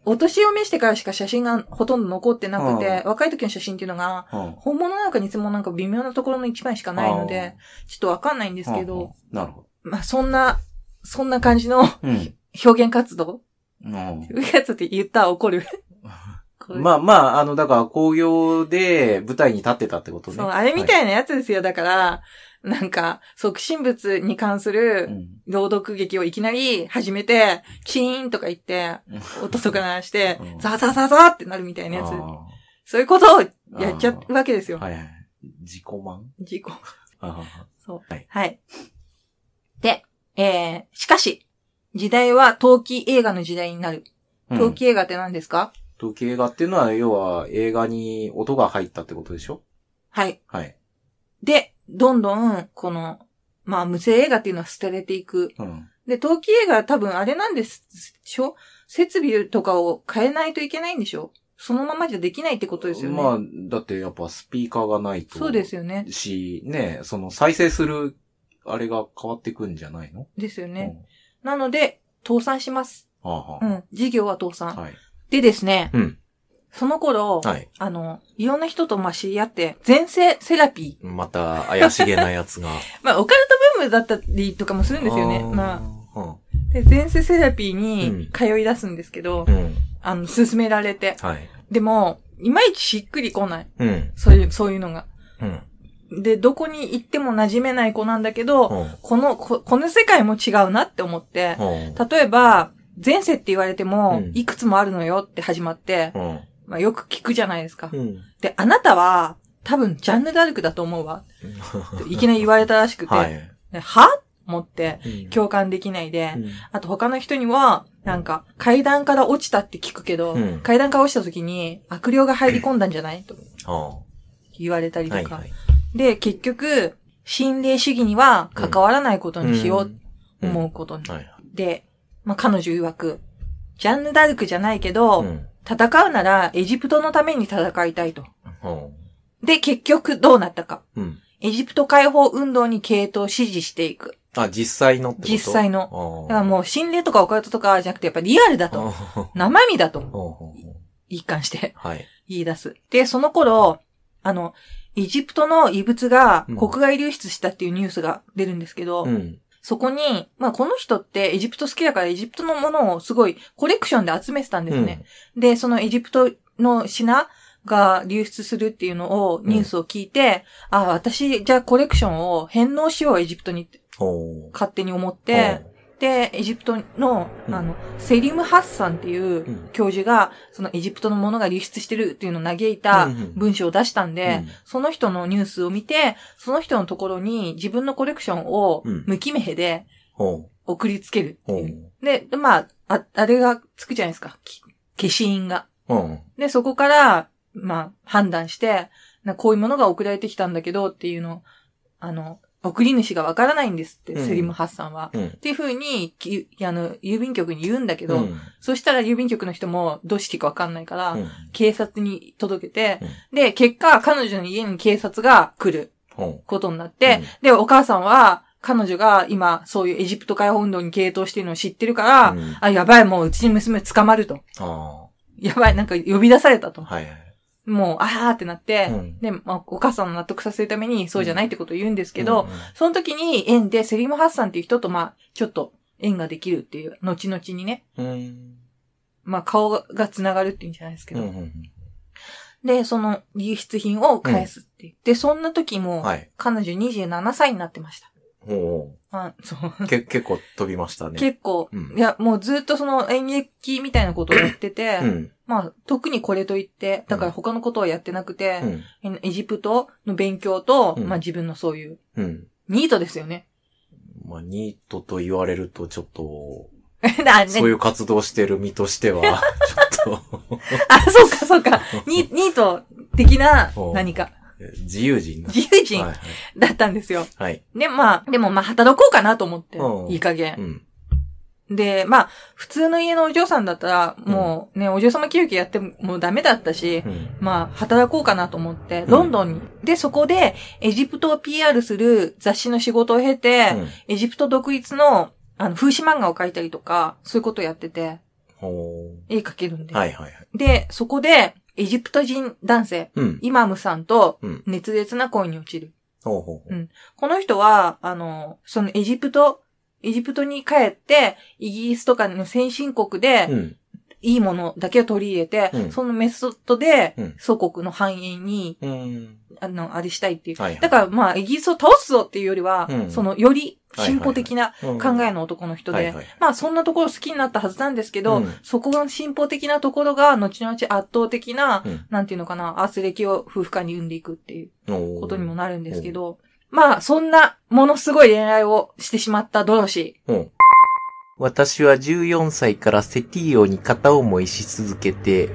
お年を召してからしか写真がほとんど残ってなくて、う若い時の写真っていうのが、うん本物なんか偽物なんか微妙なところの一枚しかないので、ちょっとわかんないんですけうんうんど、なるほまあそんな、そんな感じのど。うん。表現活動うん表現活動って言ったら怒る。まあまあ、あの、だから工業で舞台に立ってたってことね。そう、あれみいたいなやつですよ。だから、なんか、即身仏に関すうるん朗読劇をいきなり始めて、チーンとか言って、音とか鳴らして うん、ザーザーザーザーってなるみたいなやつ。あそういうことをやっちゃうわけですよ。ーはいはい。自己満？事故。あそう。はいはい。で、えー、しかし、時代は陶器映画の時代になる。ー陶器映画って何ですか、陶器映画っていうのは、要は映画に音が入ったってことでしょ？はい。はい。で、どんどん、この、まあ、無声映画っていうのは捨てれていく。うん。で、陶器映画は多分あれなんですでしょ？設備とかを変えないといけないんでしょ？そのままじゃできないってことですよね。まあ、だってやっぱスピーカーがないと。そうですよね。し、ね、その再生する、あれが変わってくんじゃないの？ですよね。なので、倒産します。うん。はあはあうん。事業は倒産。はい。でですね、うん。その頃、はい。あの、いろんな人とまあ知り合って、前世セラピー。また怪しげなやつが。まあ、オカルトブームだったりとかもするんですよね。まああ、で、前世セラピーうんに通い出すんですけど、ー。うん。あの、勧められて。はい。でも、いまいちしっくりこない。うん。そういう、そういうのが。うん。で、どこに行っても馴染めない子なんだけど、うん。この、ここの世界も違うなって思って、うん。例えば、前世って言われてもう、んいくつもあるのよって始まって、うん。まあよく聞くじゃないですか。うん。で、あなたは、多分、ジャンヌ・ダルクだと思うわ。いきなり言われたらしくて、はい。では？思って、うん共感できないで、うんあと他の人には、なんか、階段から落ちたって聞くけど、うん階段から落ちた時に悪霊が入り込んだんじゃない？とあ言われたりとか。あはいはい。で、結局、心霊主義には関わらないことにしよう思うことに。はい。で、まあ、彼女曰く、ジャンヌ・ダルクじゃないけど、うん。戦うならエジプトのために戦いたいと。うんで、結局どうなったか。うん。エジプト解放運動に系統を支持していく。あ、実際のってこと？実際の。のだからもう心霊とかオカルトとかじゃなくてやっぱリアルだと。生身だと。うん。一貫してはい。言い出す。で、その頃、あの、エジプトの遺物がうん国外流出したっていうニュースが出るんですけど、うん。そこに、まあこの人ってエジプト好きだからエジプトのものをすごいコレクションで集めてたんですね。で、そのエジプトの品が流出するっていうのを、ニュースを聞いて、あ、私、じゃあコレクションを返納しよう、エジプトにって。勝手に思って、で、エジプトの、うん。あの、セリム・ハッサンっていううん。教授が、そのエジプトのものが流出してるっていうのを嘆いた文章を出したんで、うん。その人のニュースを見て、その人のところに自分のコレクションをうん。無記名でほ送りつけるっていう。で、でまあ、あ、あれがつくじゃないですか。き消印が。で、そこから、まあ、判断して、なこういうものが送られてきたんだけどっていうのを、あの、送り主がわからないんですって、うんセリム・ハッサンは。うんっ。ていうふうに、きあの、郵便局に言うんだけど、うんそしたら郵便局の人もどうしていいかわかんないから、うん警察に届けて、うんで、結果、彼女の家に警察が来るほことになって、うんで、お母さんは、彼女が今、そういうエジプト解放運動に傾倒してるのを知ってるから、うんあ、やばい、もううちに娘捕まると。あやばい、なんか呼び出されたとあ。。はいはい。もう、あーってなって、うんで、まあ、お母さんを納得させるために、そうじゃないってことを言うんですけど、うんうんその時に縁でセリム・ハッサンっていう人と、まあ、ちょっと縁ができるっていう、後々にね、うん。まあ、顔が繋がるっていうんじゃないですけど、うんうんで、その輸出品を返すっていう。で、そんな時うんも、はい。彼女27歳になってました。おあそうーけ結構飛びましたね。結構、うんいや、もうずっとその演劇みたいなことをやってて、うん。まあ、特にこれといって、だから他のことはやってなくてう、ん。エジプトの勉強と、うんまあ自分のそういう、うん。ニートですよね。まあ、ニートと言われると、ちょっと、そういう活動してる身としては、ちょっと、あ、そうか、そうか。ニニート的なお何か、自由人の。自由人はいだったんですよ。はい。で、まあ、でもまあ働こうかなと思ってう、んいい加う減。ん。で、まあ、普通の家のお嬢さんだったら、もうね、お嬢様教育やってもダメだったし、うん。まあ、働こうかなと思って、んロンドンに。で、そこで、エジプトを PR する雑誌の仕事を経て、うんエジプト独立の、あの、風刺漫画を描いたりとか、そういうことをやってて、お絵描けるんで。ーはいはいはい。で、そこで、エジプト人男性、うん。イマムさんとうん熱烈な恋に落ちる。ほうほうほう。うんこの人は、あの、そのエジプト、エジプトに帰って、イギリスとかの先進国で、うん。いいものだけを取り入れて、うん。そのメソッドでうん、祖国の繁栄に、うん。あの、あれしたいっていう。はいはい。だから、まあ、イギリスを倒すぞっていうよりは、うん。その、より進歩的なうん。考えの男の人で、まあ、そんなところ好きになったはずなんですけど、うん。そこの進歩的なところが、後々圧倒的な、うん。なんていうのかな、圧力を夫婦間に生んでいくっていうことにもなるんですけど、まあ、そんな、ものすごい恋愛をしてしまったドロシうん。私は14歳からセティオに片思いし続けて、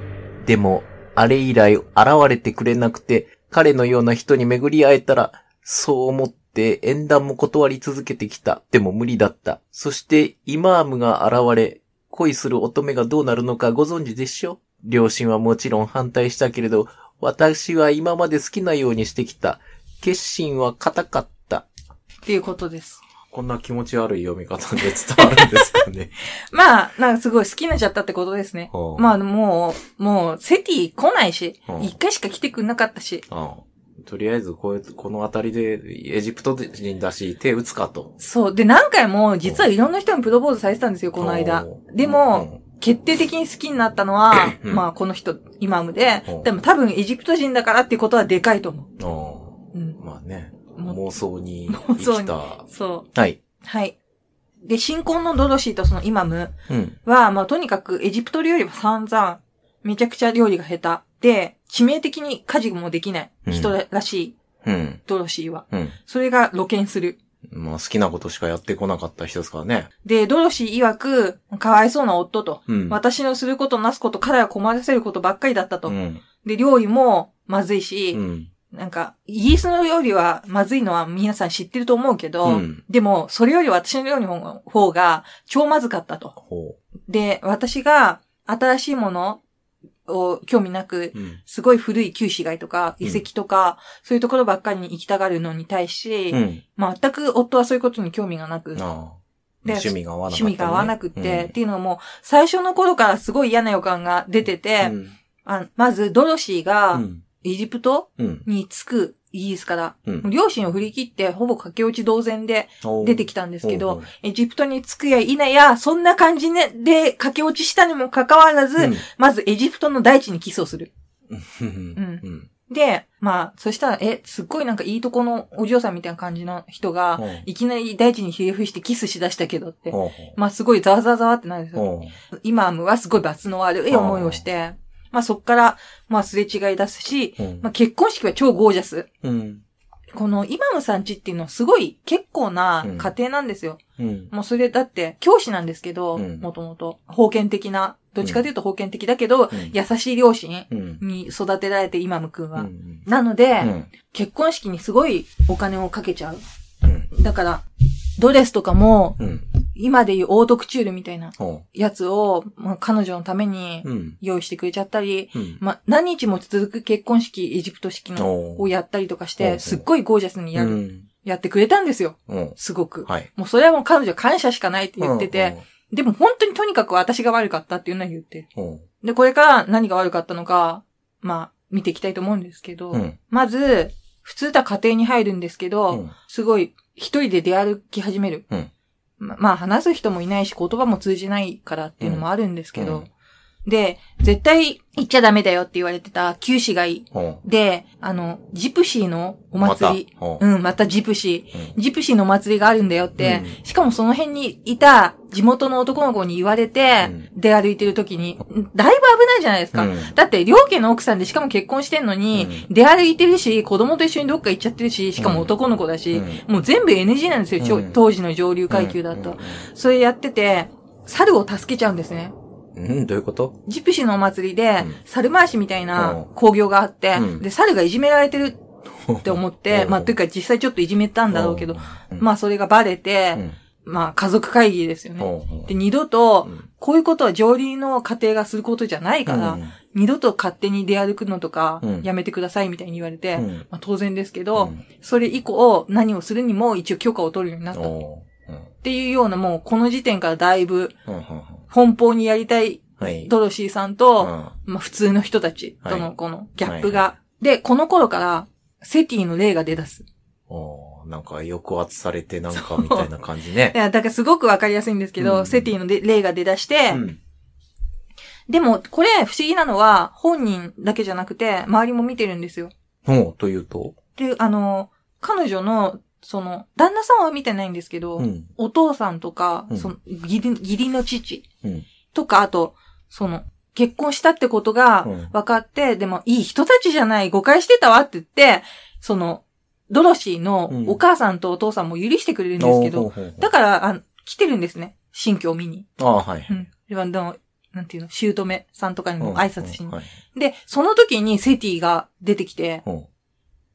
でも、あれ以来現れてくれなくて、彼のような人に巡り会えたら、そう思って縁談も断り続けてきた。でも無理だった。そして、イマームが現れ、恋する乙女がどうなるのかご存知でしょ両親はもちろん反対したけれど、私は今まで好きなようにしてきた。決心は固かった。っていうことです。こんな気持ち悪い読み方で伝わるんですかね。まあ、なんかすごい好きになっちゃったってことですね。はあまあ、もう、もう、セティ来ないしう、ん一回しか来てくんなかったし、ああとりあえず、こういう、この辺りで、エジプト人だし、手打つかと。そう。で、何回も、実はいろんな人にプロポーズされてたんですよ、この間でも、、決定的に好きになったのは、う んまあ、この人、イマムでうん、でも多分エジプト人だからっていうことはでかいと思うんあ。あまあね、も妄想に妄想に生きた。そう。はい。はい。で、新婚のドロシーとそのイマムうん。は、まあ、とにかくエジプト料理は散々、めちゃくちゃ料理が下手。で、致命的に家事もできない人らしい、うん。ドロシーは。うん。それが露見する。まあ、好きなことしかやってこなかった人ですからね。で、ドロシー曰く、かわいそうな夫と。うん。私のすることなすこと、彼ら困らせることばっかりだったと。うん。で、料理もまずいし、うん。なんか、イギリスの料理はまずいのは皆さん知ってると思うけど、うんでも、それより私の料理の方が超まずかったと。ほで、私が新しいものを興味なく、う。うん。すごい古い旧市街とかうん遺跡とか、そういうところばっかりに行きたがるのに対し、うん。全く夫はそういうことに興味がなく、趣味が合わなかった、趣味が合わなくって、っていうのも、最初の頃からすごい嫌な予感が出てて、うん。あまず、ドロシーうが、ん。エジプトうん。に着くイギリスから、うん。両親を振り切って、ほぼ駆け落ち同然で出てきたんですけど、エジプトに着くや否や、そんな感じねで駆け落ちしたにもかかわらず、うんまずエジプトの大地にキスをする。うん。うん。で、まあ、そしたら、え、すっごいなんかいいとこのお嬢さんみたいな感じの人が、うんいきなり大地にひれ伏してキスしだしたけどって。まあ、すごいざわざわざわってなるんですよ。ほう。イマームはすごい罰の悪い思いをして、まあそっから、まあすれ違い出すし、うんまあ結婚式は超ゴージャス。うん。このイマムさんちっていうのはすごい結構な家庭なんですよ。うん。もうそれだって教師なんですけど、うんもともと。封建的な、どっちかというと封建的だけど、うん優しい両親うん。に育てられてイマムくんは。うん。なので、うん。結婚式にすごいお金をかけちゃう。うん。だから、ドレスとかも、うん。今でいうオートクチュールみたいなほやつを、まあ、彼女のために。用意してくれちゃったり、うん。まあ、何日も続く結婚式、エジプト式の、おをやったりとかして、すっごいゴージャスにやる。うん。やってくれたんですよ。うん。すごく。はい。もうそれはもう彼女感謝しかないって言ってて、でも本当にとにかく私が悪かったっていうのは言って。で、これから何が悪かったのか、まあ、見ていきたいと思うんですけど、うん。まず、普通だ家庭に入るんですけど、うんすごい一人で出歩き始める。うんまあ、話す人もいないし、言葉も通じないからっていうのもあるんですけど、うん。で、絶対行っちゃダメだよって言われてた旧市街う。ん。で、あの、ジプシーのお祭り。う。ん、またジプシうん。ー。ジプシーのお祭りがあるんだよって、うしかもその辺にいた地元の男の子に言われて、うん。出歩いてる時に、だいぶ危ないじゃないですか。うん。だって、両家の奥さんでしかも結婚してんのに、出歩いてるし、子供と一緒にどっか行っちゃってるし、しかも男の子だし、うん。もう全部 NG なんですよ、当時の上流階級だと。それやってて、猿を助けちゃうんですね。うん。うん、どういうこと？ジプシーのお祭りでうん、猿回しみたいなうん。工業があってうん、で、猿がいじめられてる って思って、うん。まあ、というか実際ちょっといじめたんだろうけど、うん、まあ、それがバレうて、ん、まあ、家族会議ですよね。うんで、二度とう、ん。こういうことは上流の家庭がすることじゃないから、うん。二度と勝手に出歩くのとかうん、やめてくださいみたいに言われて、うん。まあ、当然ですけど、うん。それ以降、何をするにも一応許可を取るようになった。っていうような、もうこの時点からだいぶ、奔放にやりたいはい。ドロシーさんと、うんまあ普通の人たちとはいのこのギャップが。で、この頃から、セティの例が出だす。なんか抑圧されてなんかみたいな感じね。や、だからすごくわかりやすいんですけど、うんセティので例が出だして、うん。でも、これ不思議なのは、本人だけじゃなくて、周りも見てるんですよ。ほう、というと？で、あの、彼女の、その、旦那さんは見てないんですけど、うん。お父さんとか、うんその、義理、義理の父うん。とか、あと、その、結婚したってことがうん分かって、でも、いい人たちじゃない、誤解してたわって言って、その、ドロシーのうんお母さんとお父さんも許してくれるんですけど、だから、あ来てるんですね。新居を見に。ああ、はい。うん。でも、なんていうの、姑さんとかにも挨拶しに。はい。で、その時にセティが出てきて、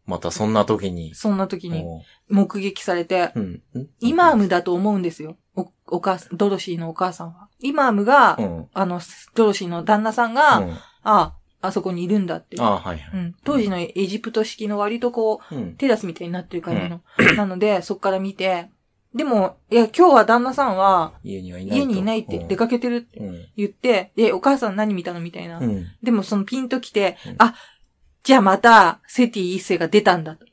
またそんな時に。そんな時に目撃されて、うん。んイマームだと思うんですよ。お、お母さん、ドロシーのお母さんは。イマームが、うん。あの、ドロシーの旦那さんが、うんああ、あそこにいるんだって。ああ、はいはい。うん。当時のエジプト式の割とこう、うん。テラスみたいになってる感じの。なので、そっから見て、でも、いや、今日は旦那さんは、家にはいないと。家にいないって出かけてるってうん。言って、で、お母さん何見たのみたいな。うん。でもそのピンと来て、うんあ、じゃあまた、セティ一世が出たんだと。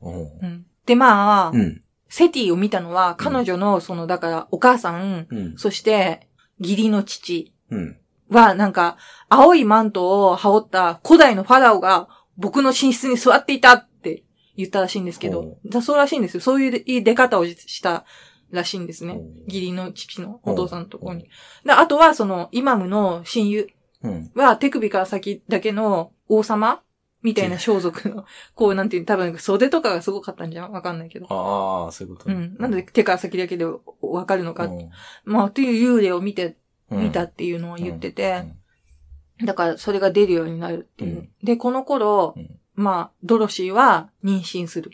うん。で、まあ、うん。セティを見たのは、彼女の、その、だから、お母さん、うん。そして、義理の父うん。は、なんか、青いマントを羽織った古代のファラオが、僕の寝室に座っていたって言ったらしいんですけどほ、だそうらしいんですよ。そういう出方をしたらしいんですね。義理の父のお父さんのところに。であとは、その、イマムの親友うん。は、手首から先だけの王様みたいな装束の、こう、なんていう、多分袖とかがすごかったんじゃんわかんないけど。ああ、そういうことねうん。なんで手から先だけでわかるのか。うんまあ、っていう幽霊を見て、うん見たっていうのは言ってて、うんだからそれが出るようになるっていう。うんで、この頃、うんまあ、ドロシーは妊娠する。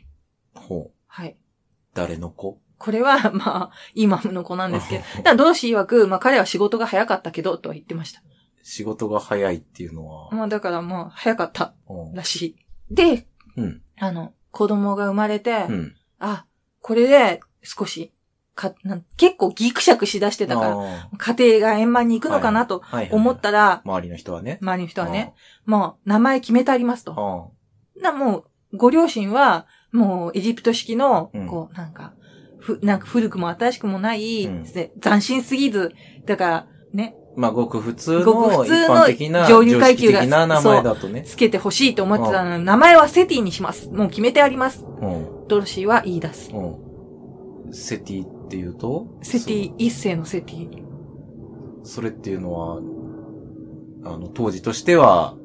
ほう。はい。誰の子？これは、まあ、イマムの子なんですけど、だドロシー曰く、まあ彼は仕事が早かったけど、とは言ってました。仕事が早いっていうのは。まあだからまあ、早かったうんらしい。で、うん。あの、子供が生まれて、うん。あ、これで少し、か、なん結構ギクシャクしだしてたから、ら、家庭が円満に行くのかなと思ったら、周りの人はね。周りの人はね、もう名前決めてありますと。あな、もう、ご両親は、もう、エジプト式のうん、こう、なんか、ふ、なんか古くも新しくもない、うんで斬新すぎず、だから、ね、まあ、ごく普通の一般的な、上流階級が名前だとね。つけてほしいと思ってたのに、名前はセティにします。もう決めてあります。うん。ドロシーは言い出す。うん。セティっていうと？セティ、一世のセティ。そそれっていうのは、あの、当時としては、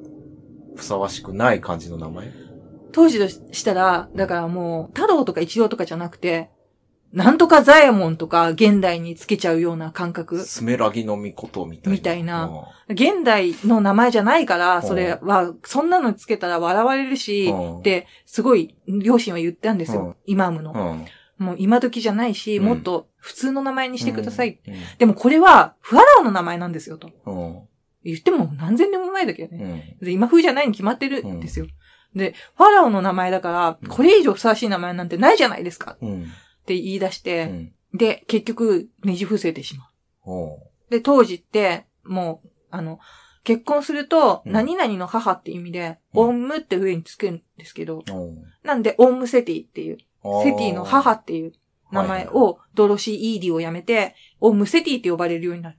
ふさわしくない感じの名前？当時としたら、だからもう、太郎とか一郎とかじゃなくて、なんとかザエモンとか現代につけちゃうような感覚？スメラギの御事みたいな。みたいな現代の名前じゃないから、それは、そんなのつけたら笑われるしうん、って、すごい、両親は言ったんですうんよ。イマームの。もう今時じゃないし、うんもっと普通の名前にしてください。うん。でもこれは、ファラオの名前なんですよ、と。うん。言っても何千年も前だけどね。今風じゃないに決まってるんですよ。で、ファラオの名前だからうん、これ以上ふさわしい名前なんてないじゃないですかっうん。て言い出しうて、ん。で、結局、ねじ伏せてしまう。で、当時って、もう、あの、結婚すると、うん何々の母って意味で、うんオンムって上につくんですけど、おうなんで、オンムセティっていう、セティの母っていう名前を、ドロシー・イーディをやめて、オンムセティって呼ばれるようになる。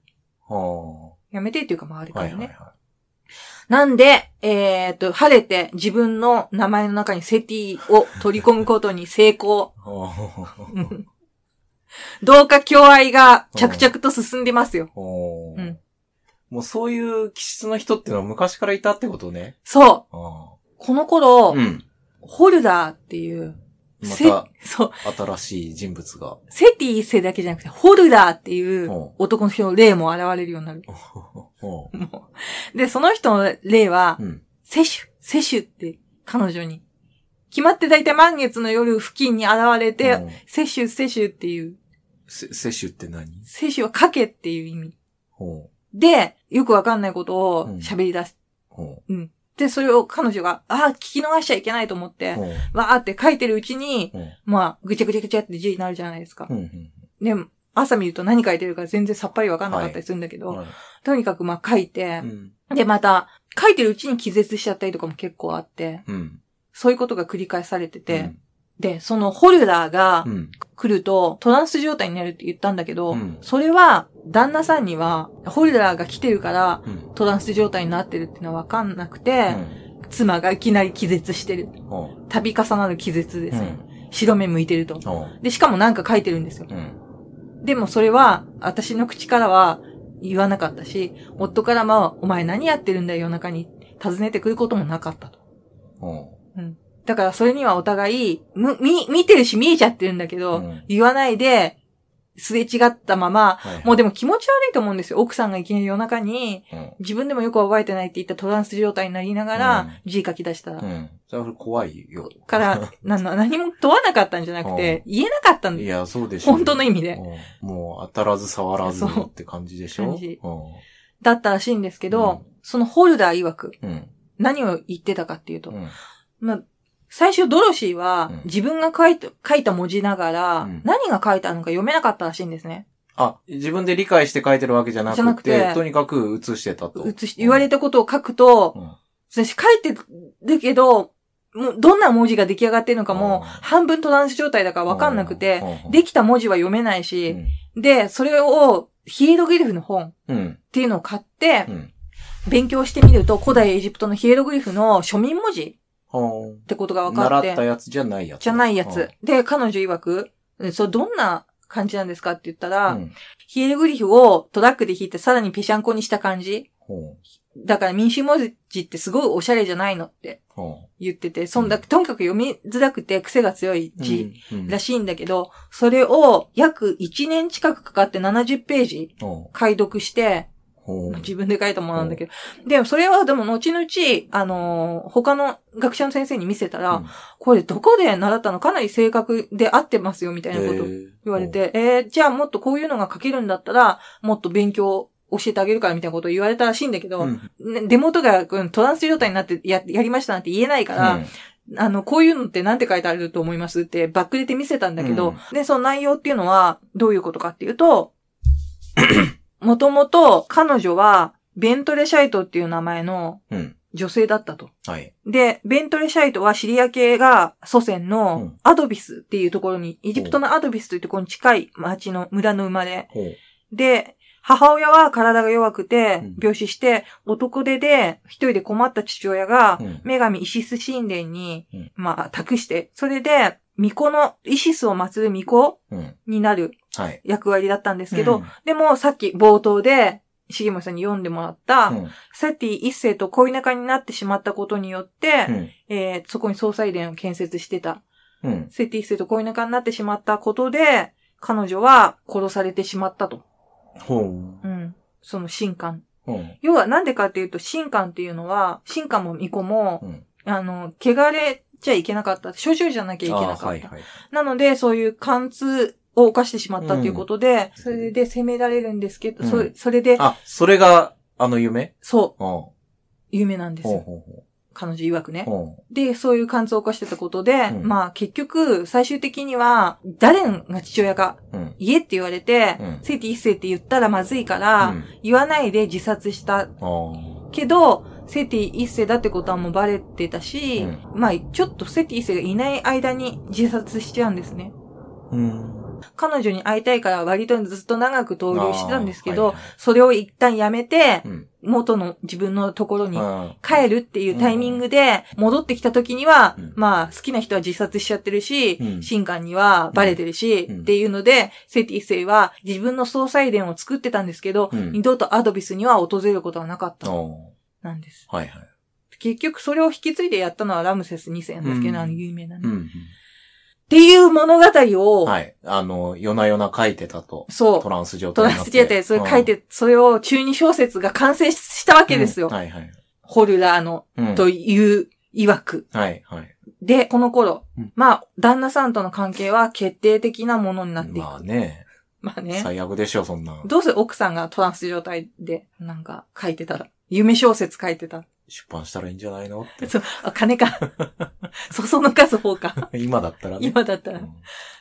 はやめてっていうか周りあ。からね。はいはいはなんで、えっ、と、晴れて自分の名前の中にセティを取り込むことに成功。同化共愛が着々と進んでますよ。おううんもうそういう気質の人っていうのは昔からいたってことね。そう。あこの頃、あうん。ホルダーっていう、ませたそう、新しい人物が。セティ一世だけじゃなくて、ホルダーっていううん男の人の霊も現れるようになる。で、その人の霊はう、ん。摂取、摂取って彼女に。決まって大体満月の夜付近に現れて、うん摂取、摂取っていう、せ摂取って何？摂取はかけっていう意味。で、よくわかんないことを喋り出す。ほで、それを彼女が、ああ、聞き逃しちゃいけないと思っうて、わーって書いてるうちに、まあ、ぐちゃぐちゃぐちゃって字になるじゃないですか。で、朝見ると何書いてるか全然さっぱりわかんなかったりするんだけど、はい。とにかくまあ書いてう、ん。で、また、書いてるうちに気絶しちゃったりとかも結構あって、うん。そういうことが繰り返されてて、うんで、そのホルダーがうん来るとトランス状態になるって言ったんだけど、うんそれは旦那さんにはホルダーが来てるからうんトランス状態になってるっていうのはわかんなくて、妻がいきなり気絶してる。ほ度重なる気絶うですね。白目向いてると。ほで、しかもなんか書いてるんですよ。ううんでもそれは、私の口からは言わなかったし、夫からも、お前何やってるんだよ夜中に尋ねてくることもなかったと。ほだからそれにはお互い、む、み、見てるし見えちゃってるんだけど、うん言わないで、すれ違ったまま、はいもうでも気持ち悪いと思うんですよ。奥さんがいきなり夜中に、うん自分でもよく覚えてないって言ったトランス状態になりながら、字書き出したら。うん。それは怖いよ。から、なの 何も問わなかったんじゃなくて、言えなかったんいや、そうでしょ。本当の意味で。うんもう当たらず触らずって感じでしょ？感じうだったらしいんですけど、うんそのホルダー曰く。何を言ってたかっていうと、うんまあ、最初ドロシーはうん自分が書いた、書いた文字ながら、うん何が書いてあるのか読めなかったらしいんですね。あ、自分で理解して書いてるわけじゃなじゃなくくて、てとにかく写してたと。写し言われたことを書くと、うん私書いてるけど、もうどんな文字が出来上がってるのかも、うん半分トランス状態だからわかんなくて、うん、できた文字は読めないうし、ん。で、それをヒエログリフの本っうん。ていうのを買ってう、ん。勉強してみると、古代エジプトのヒエログリフの庶民文字ってことが分かって習った、やつじゃないやつ。じゃないやつ。で、彼女曰く、うんそれどんな感じなんですかって言ったうら、ん。ヒエログリフをトラックで引いてさらにぺしゃんこにした感じほだから民衆文字ってすごいおしゃれじゃないのって言ってて、そんだ、とにかく読みづらくて癖が強いう。字うん。らしいんだけど、それを約1年近くかかって70ページ。解読して。自分で書いたものなんだけど。で、それはでも後々、あのー他の学者の先生に見せたら、うん。これどこで習ったのかなり正確で合ってますよ、みたいなこと言われて、えー、じゃあもっとこういうのが書けるんだったら、もっと勉強教えてあげるからみたいなことを言われたらしいんだけど、うん。ね出元がうんトランス状態になってや、やりましたなんて言えないから、あの、こういうのってなんて書いてあると思いますってバック出て見せたんだけど、で、その内容っていうのはどういうことかっていうと、もともと彼女はベントレシャイトっていう名前のうん。女性だったと。はい。で、ベントレシャイトはシリア系が祖先うのんアドビスっていうところに、エジプトのアドビスというところに近い町の村の生まれ。ほう。で、母親は体が弱くてうん病死して、男手で一人で困った父親がうん女神イシス神殿にうん、まあ、託して、それで、巫女の、イシスを祀る巫女うん。になるはい。役割だったんですけど、うんでもさっき冒頭で、重森さんに読んでもらった、うんセティ一世と恋仲になってしまったことによって、うん。えーそこに総裁殿を建設してた。うん。セティ一世と恋仲になってしまったことで、彼女は殺されてしまったと。ほう。うん。その神官。要はなんでかっていうと、神官っていうのは、神官も巫女も、うん。あの、汚れちゃいけなかった。処女じゃなきゃいけなかった。あはいはい。なので、そういう貫通を犯してしまったっていうことで、それで責められるんですけど、うんそれそれで、あ、それが、あの夢？そう、うん。ほ有名なんですよ。うほうほ彼女曰くね。ほで、そういう感想を起こしてたことで、うんまあ結局、最終的には、誰が父親か、う。うん。言えって言われて、うん聖地一世って言ったらまずいから、うん言わないで自殺したけど、セティ一世だってことはもうバレてたし、うまあ、ちょっとセティ一世がいない間に自殺しちゃうんですね。うん。彼女に会いたいから割とずっと長く投留してたんですけど、はいそれを一旦やめて、うん。元の自分のところにうん。帰るっていうタイミングで、戻ってきた時には、うん。まあ、好きな人は自殺しちゃってるし、うん。新官にはバレてるし、うん。っていうので、セティ一世は自分の総裁伝を作ってたんですけど、うん。二度とアドビスには訪れることはなかった。おなんです。ーはいはい。結局それを引き継いでやったのはラムセス2世なんですけど、うんあの有名なね、っうん。ていう物語を、はい。あの、夜な夜な書いてたと。そうト、ランス状ト態になって。ランスジェテ、それ書いて、それを中二小説が完成したわうんけですよ。うんはいはい。ホルラーの、うんという曰く。はいはい。で、この頃、うんまあ、旦那さんとの関係は決定的なものになっていく。まあね。まあね。最悪でしょ、そんな。どうせ奥さんがトランス状態で、なんか書いてたら、夢小説書いてた。出版したらいいんじゃないのって。そう、あ、金か。そその数方か。今だったらね。今だったら。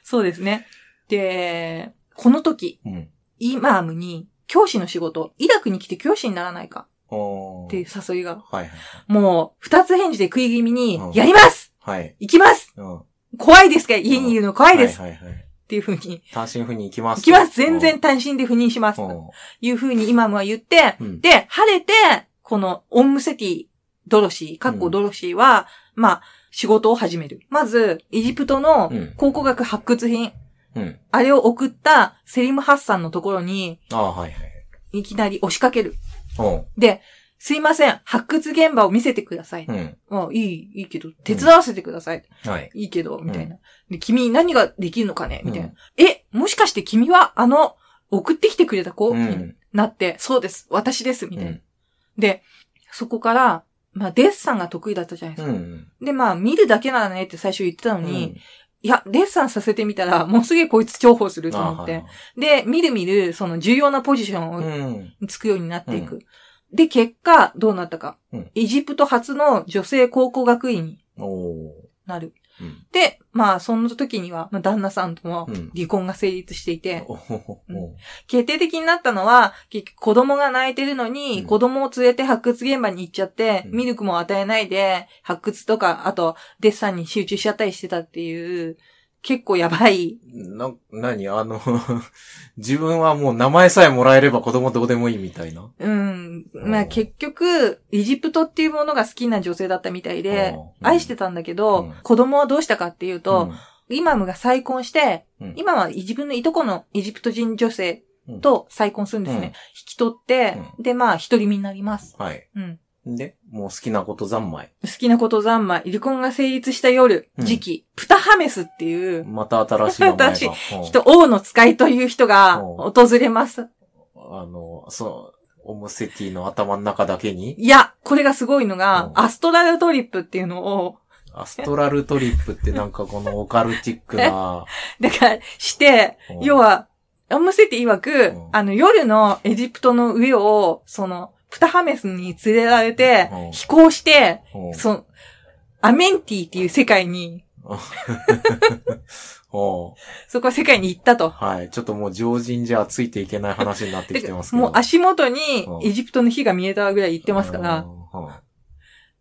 そうですね。で、この時、うん。うん。イマームに、教師の仕事、イラクに来て教師にならないかっていう誘いが、はいはい。もう、二つ返事で食い気味にうん、やりますはい。行きますうん。怖いですか？家にいるの怖いです、はいはいはい。っていう風に、単身赴任行きます。行きます全然単身で赴任しますうん。という風にイマームは言って、うん。で、晴れて、このオンムセティ、ドロシー、カッコドロシーは、まあ、仕事を始める。まず、エジプトのうん考古学発掘品、うん。あれを送ったセリム・ハッサンのところに、ああ、はいはい。いきなり押しかける。おで、すいません、発掘現場を見せてください。うん。あいい、いいけど、手伝わせてください。はい。いいけど、みたいな。うで、君何ができるのかね？みたいな、うんえ、もしかして君はあの、送ってきてくれた子、にうん。なって、そうです、私です、みたいな。うんで、そこから、まあ、デッサンが得意だったじゃないですか。うん。で、まあ、見るだけならねって最初言ってたのに、いや、デッサンさせてみたら、もうすげえこいつ重宝すると思って。で、みるみる、その重要なポジションうをん。つくようになっていく。で、結果、どうなったか。うんエジプト初の女性考古学院におー。なる。うん。で、まあ、その時には、まあ、旦那さんともうん離婚が成立していて、おほほほ決定的になったのは、結局子供が泣いてるのに、うん子供を連れて発掘現場に行っちゃって、うんミルクも与えないで、発掘とか、あと、デッサンに集中しちゃったりしてたっていう、結構やばい。な、なにあの、自分はもう名前さえもらえれば子供どうでもいいみたいな？うん。うんまあ結局、エジプトっていうものが好きな女性だったみたいでうん、愛してたんだけど、うん子供はどうしたかっていうと、んイマムが再婚して、うん今は自分のいとこのエジプト人女性と再婚するんですね。うん引き取って、で、まあ、一人身になります。はい。うん。で、もう好きなこと三昧。好きなこと三昧、離婚が成立した夜、うん。時期、プタハメスっていうまた新しい名前が。新しいうん。人、王の使いという人がう訪れます。あの、そう、オムセティの頭の中だけに、いや、これがすごいのがう、ん。アストラルトリップっていうのを、アストラルトリップってなんかこのオカルティックな、だから、して、うん。要は、アムセティ曰くうん、あの、夜のエジプトの上を、その、プタハメスに連れられてうん、飛行して、うん。その、アメンティっていう世界に、そこは世界に行ったと。はい。ちょっともう常人じゃついていけない話になってきてますけど。もう足元にうん。エジプトの火が見えたぐらい行ってますから、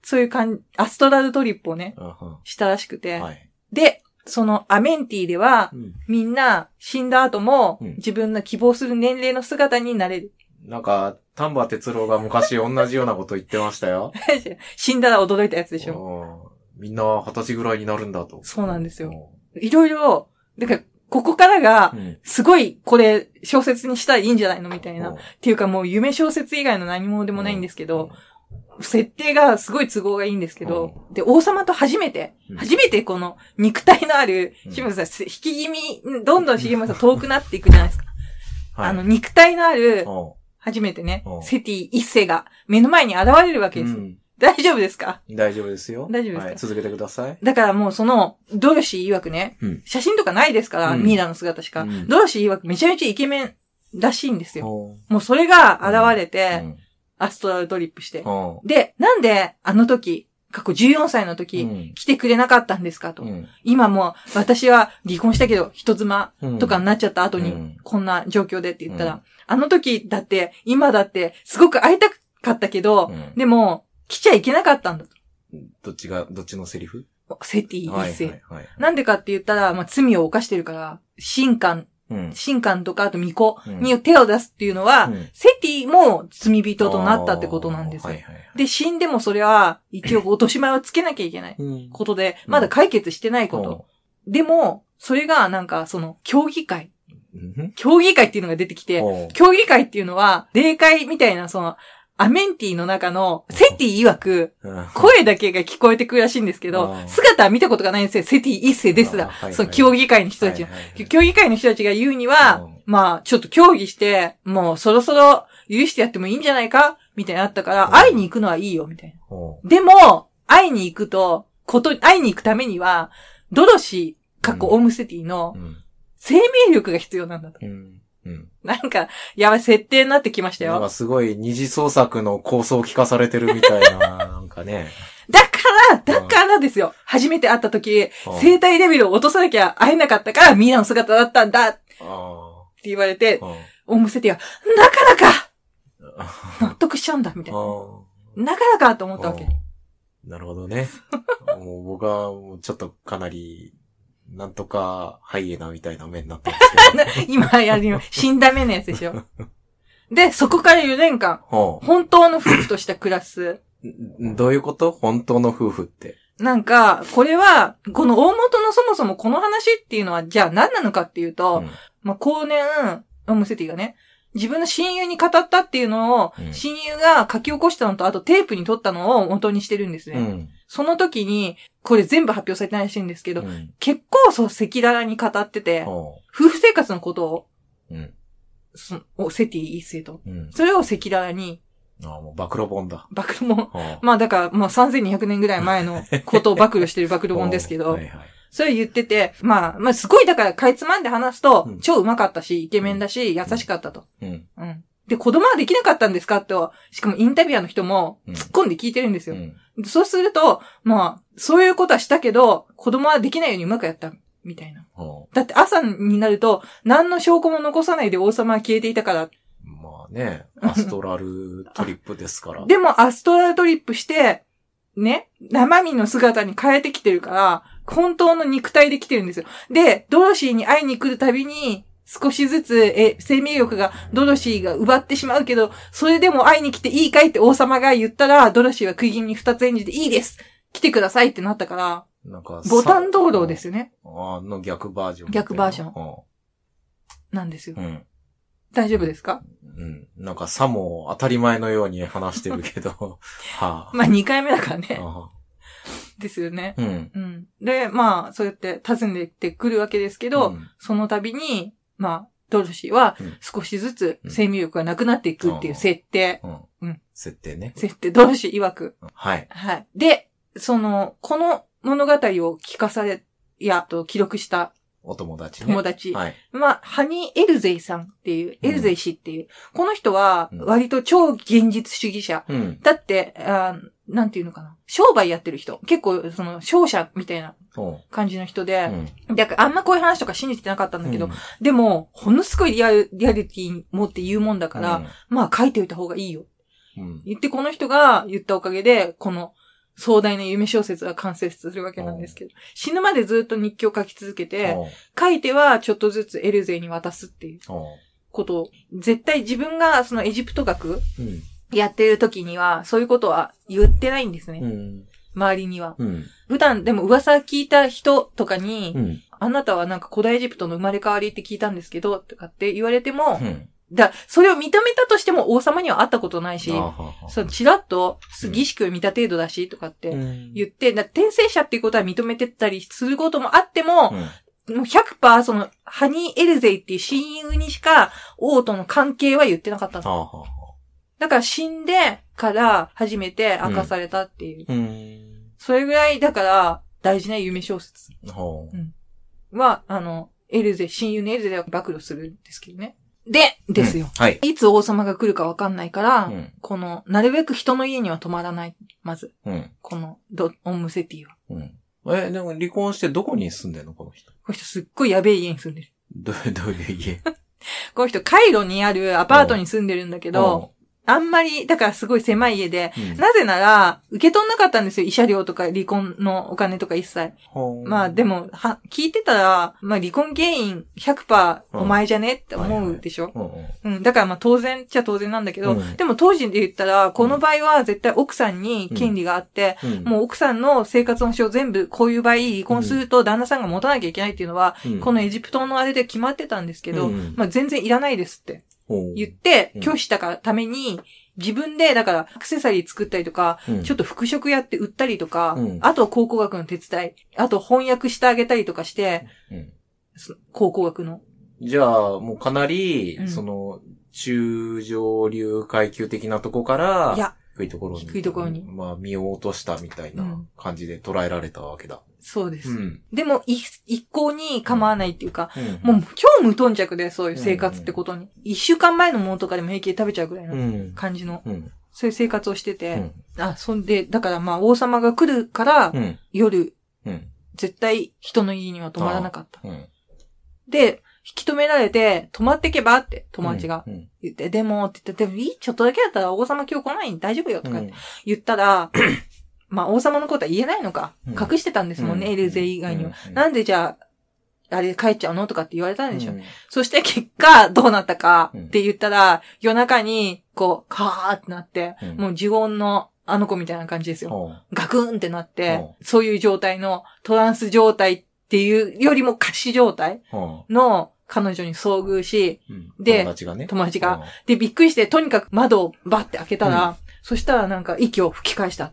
そういう感じ、アストラルトリップをね、うん。したらしくて。はい。で、そのアメンティでは、うん。みんな死んだ後もうん。自分の希望する年齢の姿になれる。なんか、丹波哲郎が昔同じようなこと言ってましたよ。死んだら驚いたやつでしょ。うんみんな二十歳ぐらいになるんだと。そうなんですよ。いろいろ、だから、ここからがう、ん。すごい、これ、小説にしたらいいんじゃないのみたいな。うんっていうかもう夢小説以外の何もでもないんですけど、設定がすごい都合がいいんですけど、で、王様と初めて、うん初めてこの肉体のある、うん重村さん、引き気味、どんどん重村さん遠くなっていくじゃないですか。はいあの、肉体のある、うん初めてねう、んセティ一世が目の前に現れるわけです。うん大丈夫ですか？大丈夫ですよ。大丈夫ですか？はい、続けてください。だからもうその、ドロシー曰くね、うん写真とかないですから、うんミイラの姿しか。うんドロシー曰くめちゃめちゃイケメンらしいんですよ。もうそれが現れうて、んアストラルトリップして。うんで、なんで、あの時、過去14歳の時、うん来てくれなかったんですかと。うん今も私は離婚したけど人妻うんとかになっちゃった後に、うんこんな状況でって言ったら、うんあの時だって、今だって、すごく会いたかったけど、うんでも、来ちゃいけなかったんだと。どっちが、どっちのセリフ？セティ一世。なんでかって言ったら、まあ、罪を犯してるから、神官、うん。神官とか、あと巫女に手を出すっていうのは、うん。セティも罪人となったってことなんですよ。はいはいはい。で、死んでもそれは、一応落とし前をつけなきゃいけないうん。ことで、まだ解決してないこと。でも、それがなんか、その、協議会。うん。協議会っていうのが出てきて、おう協議会っていうのは、霊界みたいな、その、アメンティの中の、セティ曰く、うん。声だけが聞こえてくるらしいんですけど姿は見たことがないんですよ。セティ一世ですらその協議会の人たちの。はい。はいはい。協議会の人たちが言うにはうん、まあ、ちょっと協議して、もうそろそろ許してやってもいいんじゃないか？みたいになったから、うん。会いに行くのはいいよ、みたいな。でも、会いに行くと、こと、会いに行くためには、ドロシー、かっこオウムセティのうん。生命力が必要なんだと。うんうんなんか、やばい、設定になってきましたよなんか。すごい二次創作の構想を聞かされてるみたいな、なんかね。だから、だからですよ。初めて会った時、うん生体レベルを落とさなきゃ会えなかったから、みんなの姿だったんだってあ言われてあ。、うんオウムセティは、だからかあ納得しちゃうんだみたいな。ーだからかと思ったわけ。うんなるほどね。もう僕はちょっとかなり、なんとかハイエナみたいな目になってますけど。今やるよ。死んだ目のやつでしょ。で、そこから4年間、ほ本当の夫婦として暮らす。うんどういうこと？本当の夫婦って。なんか、これは、この大元のそもそもこの話っていうのは、じゃあ何なのかっていうと、うんまあ、後年、ムセティがね、自分の親友に語ったっていうのを、うん親友が書き起こしたのと、あとテープに撮ったのを元にしてるんですね。うん。その時に、これ全部発表されてないらしいんですけど、うん結構そう赤裸々に語ってて、ほ夫婦生活のことを、ううん。そのおセティ一世と。うん。それを赤裸々に、ああ、もう暴露本だ。暴露本。まあだから、まあ3200年ぐらい前のことを暴露してる 暴露本ですけど、はいはい。それ言ってて、まあ、まあすごいだからかいつまんで話すと、うん超うまかったし、イケメンだし、優しかったと。うん。うん。で、子供はできなかったんですか？と、しかもインタビュアーの人もうん突っ込んで聞いてるんですよ。うん。そうすると、まあ、そういうことはしたけど、子供はできないようにうまくやった、みたいな。ほだって朝になると、何の証拠も残さないで王様は消えていたから。うまあね、アストラルトリップですから。でもアストラルトリップして、ね、生身の姿に変えてきてるから、本当の肉体で来てるんですよ。で、ドロシーに会いに来るたびに、少しずつ、え、生命力が、ドロシーが奪ってしまうけど、それでも会いに来ていいかいって王様が言ったら、ドロシーは釘に二つ演じていいです来てくださいってなったから、なんかボタン道路ですよね。あの逆バージョン。逆バージョンン。なんですよう。ん。大丈夫ですか？うん。なんかさも当たり前のように話してるけど、はあ。まあ、2回目だからね。あですよね。あうん。うん。で、まあ、そうやって訪ねてくるわけですけど、うんその度に、まあ、ドロシーはうん少しずつ生命力がなくなっていくっていう設定。うん。うん設定ね。設定、ドロシー曰く。はい。はい。で、その、この物語を聞かされ、いや、と記録したお友達ね。友達。はい。まあ、ハニー・エルゼイさんっていう、エルゼイ氏っていう、この人はうん割と超現実主義者。うん。だって、あーなんていうのかな。商売やってる人。結構、その、商社みたいなそ感じの人う。で、うん。だからあんまこういう話とか信じてなかったんだけど、うんでも、ほんのすごいリアル、リアリティ持って言うもんだから、まあ書いておいた方がいいよ。うん。言ってこの人が言ったおかげで、この壮大な夢小説が完成するわけなんですけど、死ぬまでずっと日記を書き続けて、書いてはちょっとずつエルゼイに渡すっていうことを、絶対自分がそのエジプト学うん。やってる時には、そういうことは言ってないんですね。うん。周りには。うん。普段でも噂聞いた人とかに、うん。あなたはなんか古代エジプトの生まれ変わりって聞いたんですけど、とかって言われても、うん。だ、それを認めたとしても王様には会ったことないしそう、ちらっとうん儀式を見た程度だし、とかってうん言って、だ転生者っていうことは認めてたりすることもあっても、うんもう100%その、ハニー・エルゼイっていう親友にしか王との関係は言ってなかったの。だから死んでから初めて明かされたっていう。うん。それぐらい、だから、大事な夢小説。は、あの、エルゼ、親友のエルゼを暴露するんですけどね。で、ですよ。うんはい。いつ王様が来るかわかんないから、うん。この、なるべく人の家には泊まらない。まず、うん。この、ド、オンムセティは。うん。え、でも離婚してどこに住んでんの？この人。この人すっごいやべえ家に住んでる。どう、どういう家？この人、カイロにあるアパートに住んでるんだけど、あんまり、だからすごい狭い家で、うん、なぜなら、受け取んなかったんですよ。慰謝料とか離婚のお金とか一切。ほう。まあでも、は、聞いてたら、まあ離婚原因100%お前じゃねって思うでしょ、うん。うんうん。だからまあ当然っちゃ当然なんだけど、うん。でも当時で言ったら、この場合は絶対奥さんに権利があって、うん。もう奥さんの生活の保障全部、こういう場合離婚すると旦那さんが持たなきゃいけないっていうのは、うん。このエジプトのあれで決まってたんですけど、うん。まあ全然いらないですって言ってうん、拒否したからために、自分で、だから、アクセサリー作ったりとか、うん。ちょっと服飾やって売ったりとか、うん。あと考古学の手伝い、あと翻訳してあげたりとかして、うん。そ考古学の。じゃあ、もうかなり、うん。その、中上流階級的なとこから、いや、低いところに。低いところにまあ、身を落としたみたいうなん感じで捉えられたわけだ。そうです。うん。でも、い一向に構わないっていうか、うんもう超無頓着で、そういう生活ってことに。一週間前のものとかでも平気で食べちゃうぐらいのうん。感じの、うん。そういう生活をしてて、うん。あ、そんで、だからまあ王様が来るから、うん。夜、うん。絶対人の家には泊まらなかった。うん。で、引き止められて、泊まってけばって友達がうん。言って、でも、って言って、でもいいちょっとだけだったら王様今日来ない？ん大丈夫よとかうん。言ったら、まあ王様のことは言えないのか。うん。隠してたんですもんね、うん。エルゼ以外には。うん。なんでじゃあ、あれ帰っちゃうの？とかって言われたんでしょ。うん。そして結果、どうなったかうん。って言ったら、夜中に、こう、カーってなって、うん。もう呪言のあの子みたいな感じですよ。ほガクンってなって、うそういう状態のトランス状態っていうよりも仮死状態の彼女に遭遇し、ううん。で友達がね。友達が。で、びっくりして、とにかく窓をバッて開けたら、そしたらなんか息を吹き返した。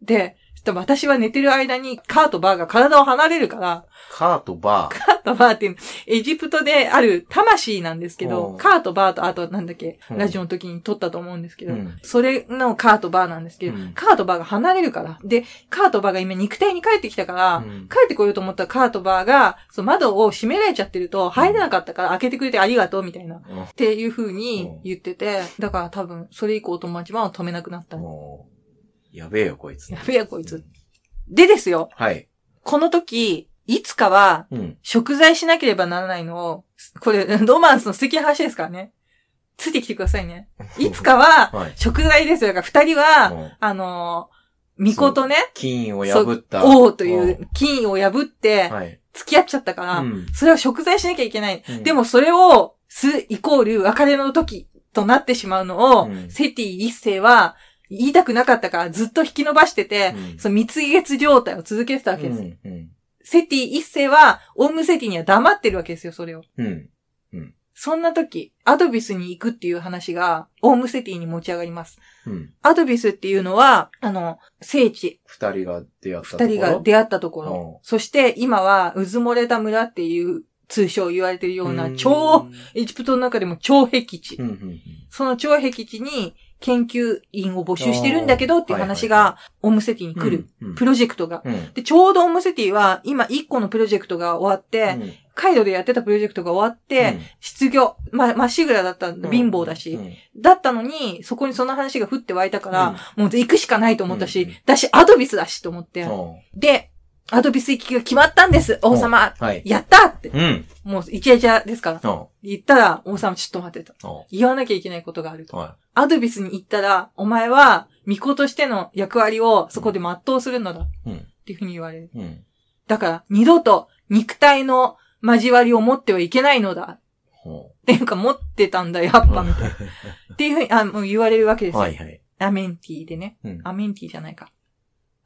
で、私は寝てる間にカーとバーが体を離れるから、カーとバー。カーとバーっていう、エジプトである魂なんですけど、うん。カーとバーと、あとなんだっけ、うん。ラジオの時に撮ったと思うんですけど、うん。それのカーとバーなんですけど、うん。カーとバーが離れるから。で、カーとバーが今肉体に帰ってきたから、うん。帰ってこようと思ったカーとバーが、そう窓を閉められちゃってると入れなかったから開けてくれてありがとうみたいな。うん。っていう風に言ってて、だから多分、それ以降友達は止めなくなったやべえよ、こいつ。やべえよ、こいつ。でですよ、はい。この時、いつかは、うん。食材しなければならないのを、これ、ロマンスの素敵な話ですからね。ついてきてくださいね。いつかは、はい。食材ですよ。だから二人は、うんあのー、巫女とね、金を破った。王という金を破って。付き合っちゃったから、うんそれを食材しなきゃいけない。うんでもそれを、す、イコール別れの時となってしまうのを、うんセティ一世は言いたくなかったからずっと引き伸ばしてて、うんその蜜月状態を続けてたわけです。うん。うん。セティ一世は、オウムセティには黙ってるわけですよ、それを。うん。そんな時、アドビスに行くっていう話が、オウムセティに持ち上がります。うん。アドビスっていうのは、あの、聖地、二人が出会ったところ？二人が出会ったところ。そして、今は、うずもれた村っていう通称言われているような、超、エジプトの中でも超僻地。うん。うん。その超僻地に研究員を募集してるんだけどっていう話が、オウムセティに来る。うん。プロジェクトが。うん。で、ちょうどオウムセティは、今一個のプロジェクトが終わって、カイロでやってたプロジェクトが終わって、失業、ま、まっしぐらだった貧乏だし。だったのに、そこにその話が降って湧いたから、もう行くしかないと思ったし、うんだし、アドビスだしと思って。で、アドビス行きが決まったんです、王様。はい。やったって。うん。もう、イチャイチャですから。言ったら、王様ちょっと待ってと。言わなきゃいけないことがあると。はアドビスに行ったら、お前は、巫女としての役割をそこで全うするのだ。うんっていうふうに言われる。い。うん。だから、二度と肉体の交わりを持ってはいけないのだ。ほっていうか、持ってたんだ、やっぱ、みたいな。っていうふうに、あ、もう言われるわけですよ。はいはい。アメンティでね。うんアメンティじゃないか。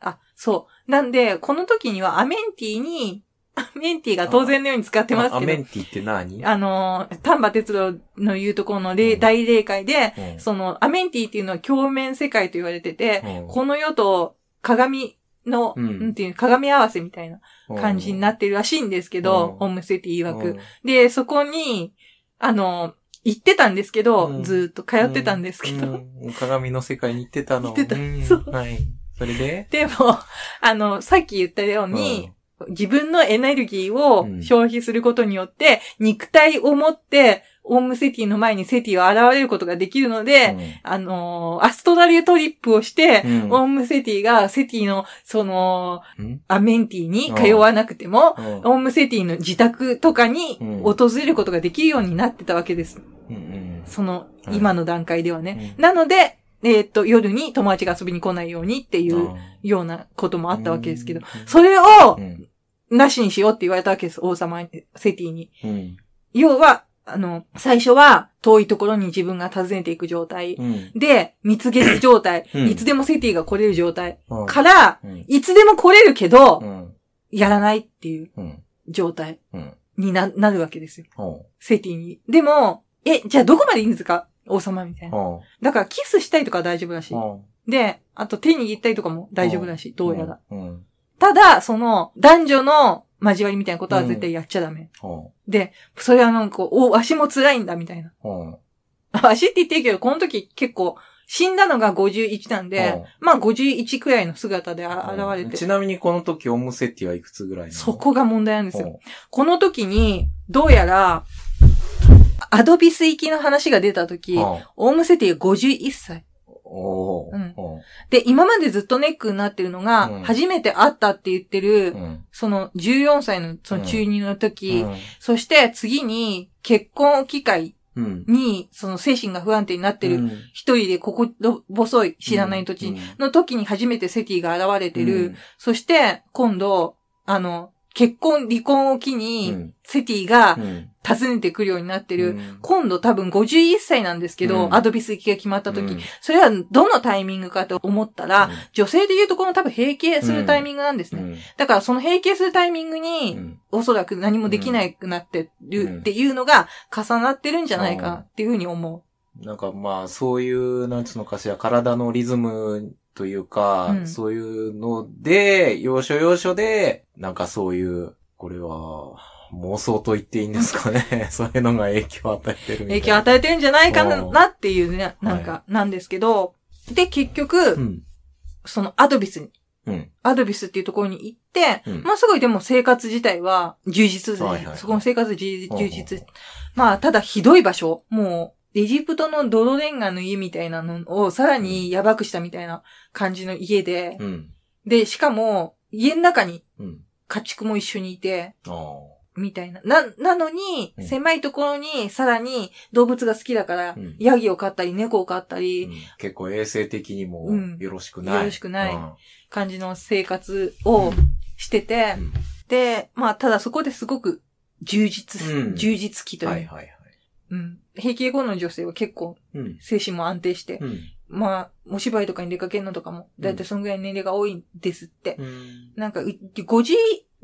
あ、そう。なんで、この時にはアメンティに、アメンティが当然のように使ってますアけど、メンティって何？あのー、丹波哲郎の言うところの霊、うん。大霊界で、うん。その、アメンティっていうのは鏡面世界と言われてて、うん。この世と鏡の、うん。ていうの鏡合わせみたいな感じになってるらしいんですけど、うん。オムセティ曰く。うん。で、そこに、あの、行ってたんですけど、うん。ずーっと通ってたんですけど、うん。鏡の世界に行ってたの。行ってた。ん。そう。はい。それで？でも、あの、さっき言ったように、自分のエネルギーをうん。消費することによって、肉体を持って、オウムセティの前にセティは現れることができるので、あのーアストラリアトリップをして、うん。オウムセティがセティの、その、うん？アメンティに通わなくても、うん。オウムセティの自宅とかにうん。訪れることができるようになってたわけです。うんうん。その、はい。今の段階ではね。うん。なので、えーっと、夜に友達が遊びに来ないようにっていうあようなこともあったわけですけど、うん。それをうん。なしにしようって言われたわけです、王様に、セティに。うん。要は、あの、最初は遠いところに自分が訪ねていく状態。うん。で、蜜月状態。うん。いつでもセティが来れる状態。うん。から、うん。いつでも来れるけどう、ん。やらないっていううん状態うん。にな、なるわけですよ。ほセティに。でも、え、じゃあどこまでいいんですか？王様みたいうな。ほだからキスしたいとかは大丈夫らしい。で、あと手握ったりとかも大丈夫らしい。うどうやら。うんただ、その、男女の交わりみたいなことは絶対やっちゃダメ。ほで、それはなんか、お、足も辛いんだ、みたいな。足って言ってるけど、この時結構、死んだのが51なんで、うんまあ51くらいの姿であ現れてち。なみにこの時オムセティはいくつぐらいそこが問題なんですよ。ほこの時に、どうやら、アドビス行きの話が出た時、オウムセティが51歳。うん。ほで、今までずっとネックになってるのが、うん。初めて会ったって言ってうる、うん。その14歳のその中二の時、うん。そして次に結婚機会うん。に、その精神が不安定になってる、うん。一人でここ細い知らない土地の時に初めてセティが現れてる。そして、今度、あの、結婚、離婚を機うに、ん。セティがうん訪ねてくるようになってる。うん。今度多分51歳なんですけど、うん。アドビス行きが決まった時、うん。それはどのタイミングかと思ったら、うん。女性で言うとこの多分閉経するタイミングなんですね。うん。だからその閉経するタイミングに、おそらく何もできなくなってるっていうのが重なってるんじゃないかなっていうふうに思なんかまあ、そういう、なんつうのかしら、体のリズムというか、うん。そういうので、要所要所で、なんかそういう、これは、妄想と言っていいんですかね。そういうのが影響を与えてる。影響を与えてるんじゃないかうんなっていうね、なんか、なんですけど、で、結局、うん。そのアドビスに、うん。アドビスっていうところに行って、うんまあすごいでも生活自体は充実ですね、はいはいはいそこの生活充実。まあただひどい場所。もう、エジプトの泥レンガの家みたいなのをさらにやばくしたみたいな感じの家で、うん。で、しかも、家の中にうん。家畜も一緒にいて。みたいな。な、なのにう、ん狭いところに、さらに動物が好きだからうん、ヤギを飼ったり、猫を飼ったり、うん結構衛生的にもうんよろしくない。よろしくないうん感じの生活をしてて、うんで、まあ、ただそこですごく充実、うん充実期という、はいはいはい。うん。閉経後の女性は結構うん。精神も安定して、うん。まあ、お芝居とかに出かけるのとかも、だいたいそのぐらいの年齢が多いんですって。うん。なんか、う50、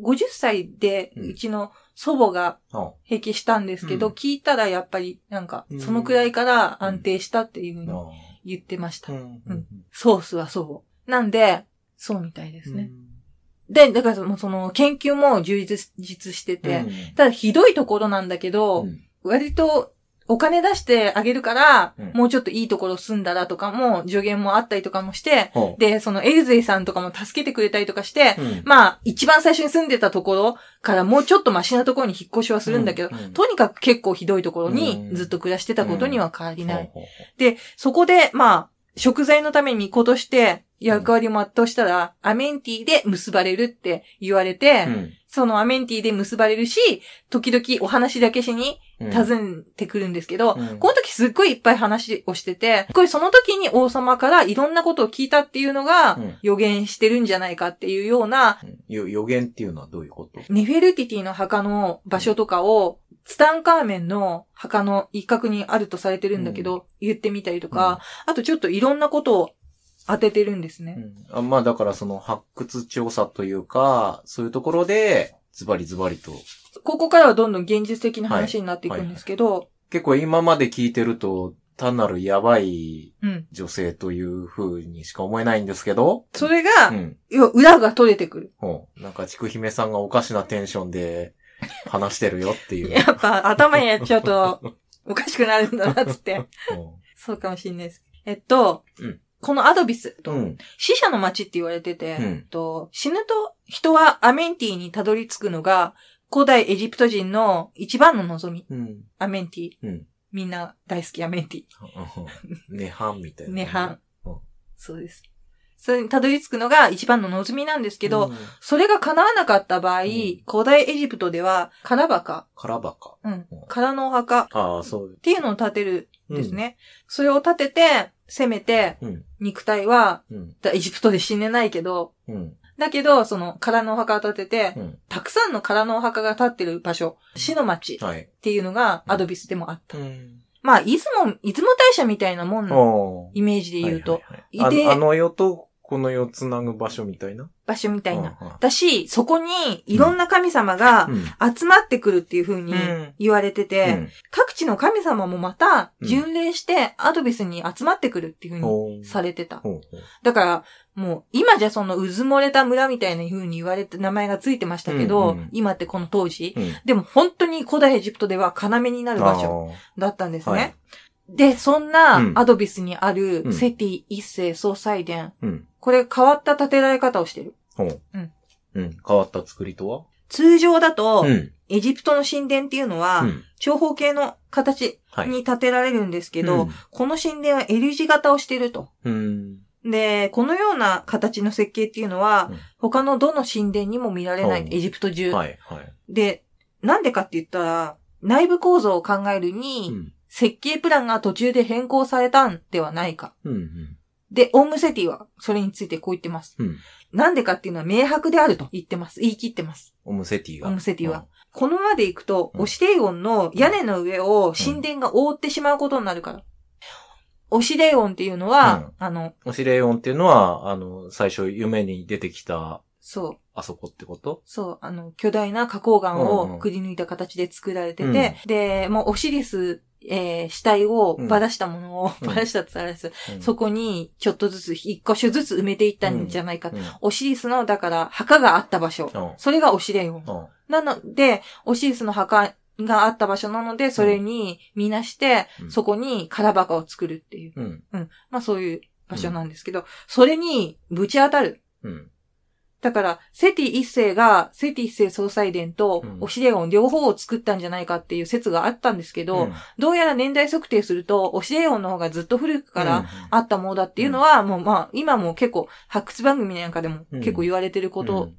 50歳で、うちの祖母があ。閉経したんですけど、うん。聞いたらやっぱり、なんかう、ん。そのくらいから安定したっていうふうにあ言ってました。うん。うん。ソースはそう。なんで、そうみたいですね。うん。で、だからその研究も充実実してて、うん。ただひどいところなんだけど、うん。割とお金出してあげるから、うん。もうちょっといいところ住んだらとかも助言もあったりとかもして、で、そのエルゼイさんとかも助けてくれたりとかして、うん。まあ、一番最初に住んでたところからもうちょっとマシなところに引っ越しはするんだけど、うん。うん。とにかく結構ひどいところにうん。ずっと暮らしてたことには変わりない。で、そこで、まあ、食材のためにことして役割を全うしたら、アメンティで結ばれるって言われて、そのアメンティで結ばれるし、時々お話だけしにうん。訪ねてくるんですけど、うん。この時すっごいいっぱい話をしてて、これその時に王様からいろんなことを聞いたっていうのがうん。予言してるんじゃないかっていうような、うん。よ予言っていうのはどういうこと？ネフェルティティの墓の場所とかを、ツタンカーメンの墓の一角にあるとされてるんだけど、言ってみたりとか、あとちょっといろんなことを当ててるんですね。うんあまあだからその発掘調査というか、そういうところで、ズバリズバリと。ここからはどんどん現実的な話になっていくんですけど、結構今まで聞いてると、単なるやばいうん。女性という風にしか思えないんですけど。それが、うん。要は裏が取れてくる。なんか、ちくひめさんがおかしなテンションで話してるよっていう。やっぱ頭にやっちゃうと、おかしくなるんだな、つって。ほ そうかもしれないです。えっと、うんこのアドビス、ううん。死者の街って言われてて、うんと死ぬと人はアメンティにたどり着くのが、古代エジプト人の一番の望み、うん。アメンティ。うんみんな大好きやメンティ。うん涅槃みたいな。涅槃うん。そうです。それにたどり着くのが一番の望みなんですけど、うんそれが叶わなかった場合、ん古代エジプトでは、カラバカ、カラバカ。うんうん、空のお墓っああ、そう。ていうのを建てるんですね。それを建てて、せめて、うん。肉体は、うん。エジプトで死ねないけど、うん。だけど、その、空のお墓を建てて、うん。たくさんの空のお墓が建ってる場所、死の町っはい。ていうのがアドビスでもあった。うん。まあ、出雲、出雲大社みたいなもんのおイメージで言うと、はいはいあの世とこの世をつなぐ場所みたいな？場所みたいな。うんだし、そこにいろんな神様がうん。集まってくるっていう風にうん。言われてて、うん。各地の神様もまたうん。巡礼してアドビスに集まってくるっていう風にされてた。ほうほう。だから、もう、今じゃそのうずもれた村みたいな風に言われて名前がついてましたけど、うんうん今ってこの当時、うん。でも本当に古代エジプトでは要になる場所だったんですね。はい。で、そんうなん。アドビスにあるうん。セティ一世総裁殿、うん。これ変わった建てられ方をしてる。ほう。うん。うん。変わった作りとは？通常だと、うん。エジプトの神殿っていうのは、うん。長方形の形はい。に建てられるんですけど、うんこの神殿は L 字型をしていると。うん。で、このような形の設計っていうのは、うん他のどの神殿にも見られない、うんエジプト中、はい。はい。で、なんでかって言ったら、内部構造を考えるに、うん。設計プランが途中で変更されたんではないか。うん。で、オウムセティはそれについてこう言ってます。うん。なんでかっていうのは明白であると言ってます。言い切ってます。オムセティが。オムセティは。このままで行くと、うんオシデイオンの屋根の上を神殿が覆ってしまうことになるから。オシデイオンっていうのは、あの、オシレイオンっていうのは、あの、最初夢に出てきた、そう、あそこってこと？そう、あの、巨大な花崗岩うんうんをくり抜いた形で作られてて、で、もうオシリス、えー死体をばらしたものを、うんばらしたって言ったらです、うんそこにちょっとずつ、一箇所ずつ埋めていったんじゃないか。うんオシリスの、だから、墓があった場所。うんそれがオシレイオン。うんなので、オシリスの墓があった場所なので、それに見なして、うんそこに空墓を作るっていう。うん。うん。まあそういう場所なんですけど、それにぶち当たる。うん。だから、セティ一世が、セティ一世総裁殿とうんオシレオン両方を作ったんじゃないかっていう説があったんですけど、どうやら年代測定すると、オシレオンの方がずっと古くからあったものだっていうのは、もうまあ、今も結構、発掘番組なんかでも結構言われてること。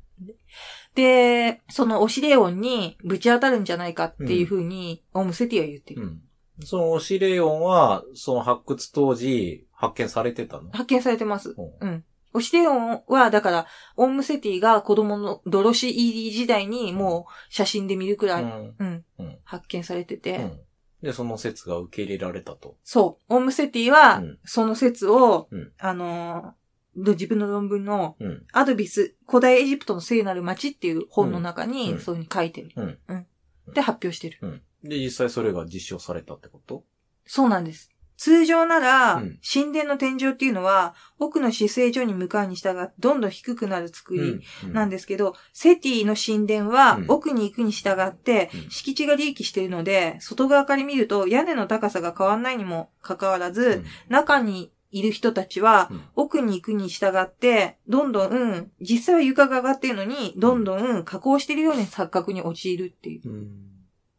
で、そのオシレオンにぶち当たるんじゃないかっていうふうに、オムセティは言ってる。うん。そのオシレイオンは、その発掘当時、発見されてたの？発見されてます。うんうん。オシレオンは、だから、オムセティが子供のドロシ ED 時代にもう写真で見るくらい、うんうん、うん発見されてて、うんで、その説が受け入れられたと。そう。オムセティはうん、その説を、うんあのー自分の論文の、うん。アドビス、古代エジプトの聖なる町っていう本の中うに、んそういうふうに書いてる。うん。で、発表してる。うん。で、実際それが実証されたってこと？そうなんです。通常なら、うん。神殿の天井っていうのは、奥の姿勢所に向かうに従って、どんどん低くなる作りなんで。ですけど、セティの神殿はうん。奥に行くに従ってうん、敷地が利益しているので、外側から見ると屋根の高さが変わらないにもかかわらず、中にいる人たちは、うん。奥に行くに従って、どんどん、うん、実際は床が上がっているのに、どんどん加工しているような錯覚に陥るっていう。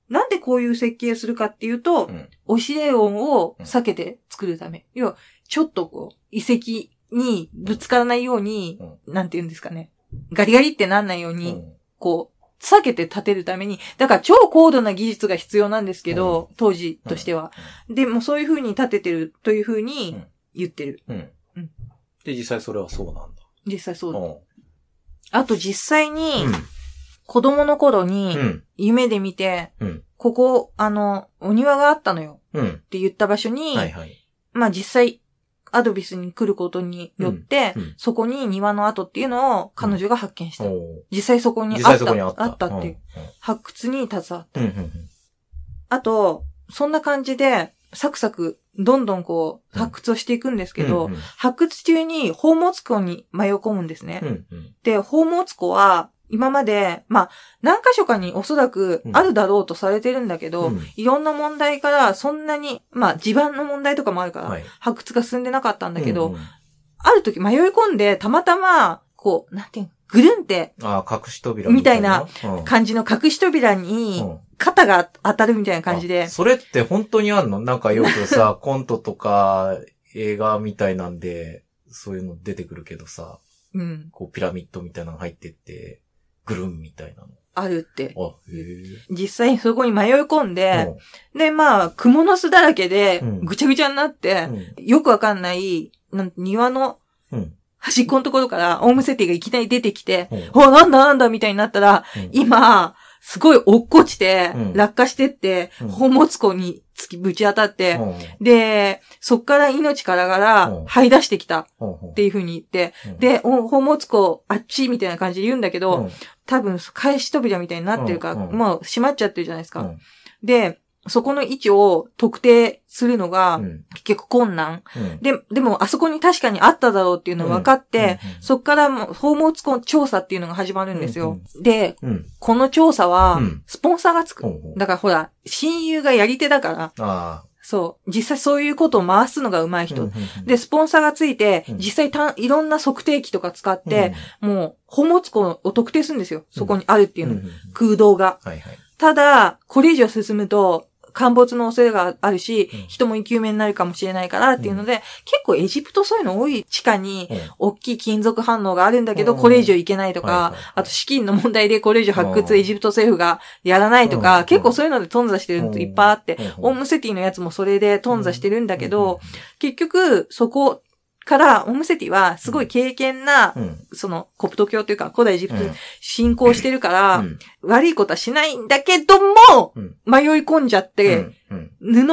うん。なんでこういう設計するかっていうと、うんオシレオンを避けて作るため。要は、ちょっとこう、遺跡にぶつからないように、なんて言うんですかね。ガリガリってなんないように、うんこう、避けて建てるために、だから超高度な技術が必要なんですけど、当時としては。で、もうそういう風に建ててるという風に言ってる。うん。うんで、実際それはそうなんだ。実際そうだ。うあと実際に、ん。子供の頃にう、ん。夢で見て、うん。ここ、あの、お庭があったのようん。って言った場所に、はいはい。まあ実際、アドビスに来ることによって、うんうんそこに庭の跡っていうのを彼女が発見した。おー実際そこに実あった際そこにあった。あったっていう。発掘に携わった。うん。うん。うんあと、そんな感じで、サクサク、どんどんこう、うん発掘をしていくんですけど、うんうん発掘中に宝物庫に迷い込むんですね。うんうん。で、宝物庫は、今まで、まあ、何箇所かにおそらくあるだろうとされてるんだけど、うん。いろんな問題から、そんなに、まあ、地盤の問題とかもあるから、はい。発掘が進んでなかったんだけど、うんうん。ある時迷い込んで、たまたま、こう、なんていうの、ぐるんってああ、隠し扉みたいなうん。感じの隠し扉にうん。肩が当たるみたいな感じで。あ。それって本当にあんの？なんかよくさ、コントとか映画みたいなんで、そういうの出てくるけどさ、うん。こうピラミッドみたいなの入ってって、ぐるんみたいなあるって。の。あ、へえ。実際にそこに迷い込んで、うで、まあ、蜘蛛の巣だらけでうん、ぐちゃぐちゃになって、ん。よくわかんない、なん庭のうん。端っこのところから、オウムセティがいきなり出てきて、うん。お、なんだなんだみたいになったら、うん、今、すごい落っこちて、うん。落下してって、うん。宝物庫に突きぶち当たって、うん、で、そっから命からがらうん、這い出してきた。っうん、うん。ていう風に言って、うん、で、お宝物庫あっちみたいな感じで言うんだけど、うん、多分、返し扉みたいになってるから、うん。うん。もう閉まっちゃってるじゃないですか。うん。で、そこの位置を特定するのがうん、結構困難。うん、で、でも、あそこに確かにあっただろうっていうのが分かって、うんうんそっからもう、宝物庫調査っていうのが始まるんですよ。で、うん、この調査はうん、スポンサーがつく。うん、うん。だからほら、親友がやり手だから。そう、実際そういうことを回すのが上手い人。うんうんうんで、スポンサーがついて、うん実際たいろんな測定器とか使って、、もう、宝物庫を特定するんですよ。そこにあるっていうの。うんうんうん空洞が。はいはい。ただ、これ以上進むと、陥没の恐れがあるし、うん。人も生き埋めになるかもしれないからっていうので、結構エジプトそういうの多い地下に、うん。大きい金属反応があるんだけど、うん。これ以上いけないとか、あと資金の問題でこれ以上発掘うんエジプト政府がやらないとか、うん。結構そういうので頓挫してるのいっぱいあって、うん。オウムセティのやつもそれで頓挫してるんだけど、、結局、そこから、オウムセティはすごい経験な、うんうん。その、コプト教というか、古代エジプトうん。に信仰してるから、うん。悪いことはしないんだけども、うん。迷い込んじゃって、うん。布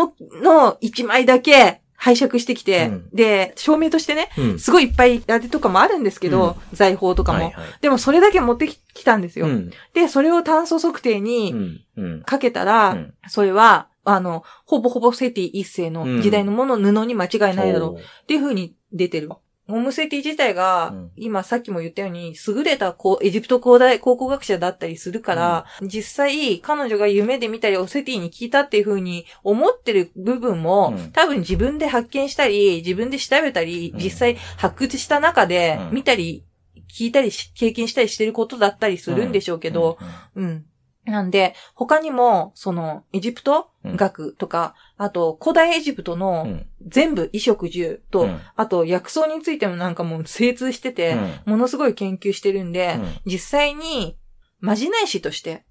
の一枚だけ拝借してきて、うん。で、証明としてね、うん。すごいいっぱいあれとかもあるんですけど、財宝とかも、はいはい。でもそれだけ持ってきたんですよ。うん。で、それを炭素測定うにん。うん。かけたら、うん。それは、あの、ほぼほぼセティ一世の時代のもの、布に間違いないだろうっていう風に出てる。オムセティ自体が、うん。今さっきも言ったように、優れたこうエジプト古代考古学者だったりするから、実際彼女が夢で見たりオセティに聞いたっていう風に思ってる部分も、うん。多分自分で発見したり、自分で調べたり、うん。実際発掘した中でうん。見たり、聞いたりし、経験したりしてることだったりするんでしょうけど、うん。なんで、他にも、その、エジプトうん。学とか、あと、古代エジプトうのん。全部衣食住と、うん。あと、薬草についてもなんかもう精通してて、ものすごい研究してるんで、うん。実際に、まじない師として、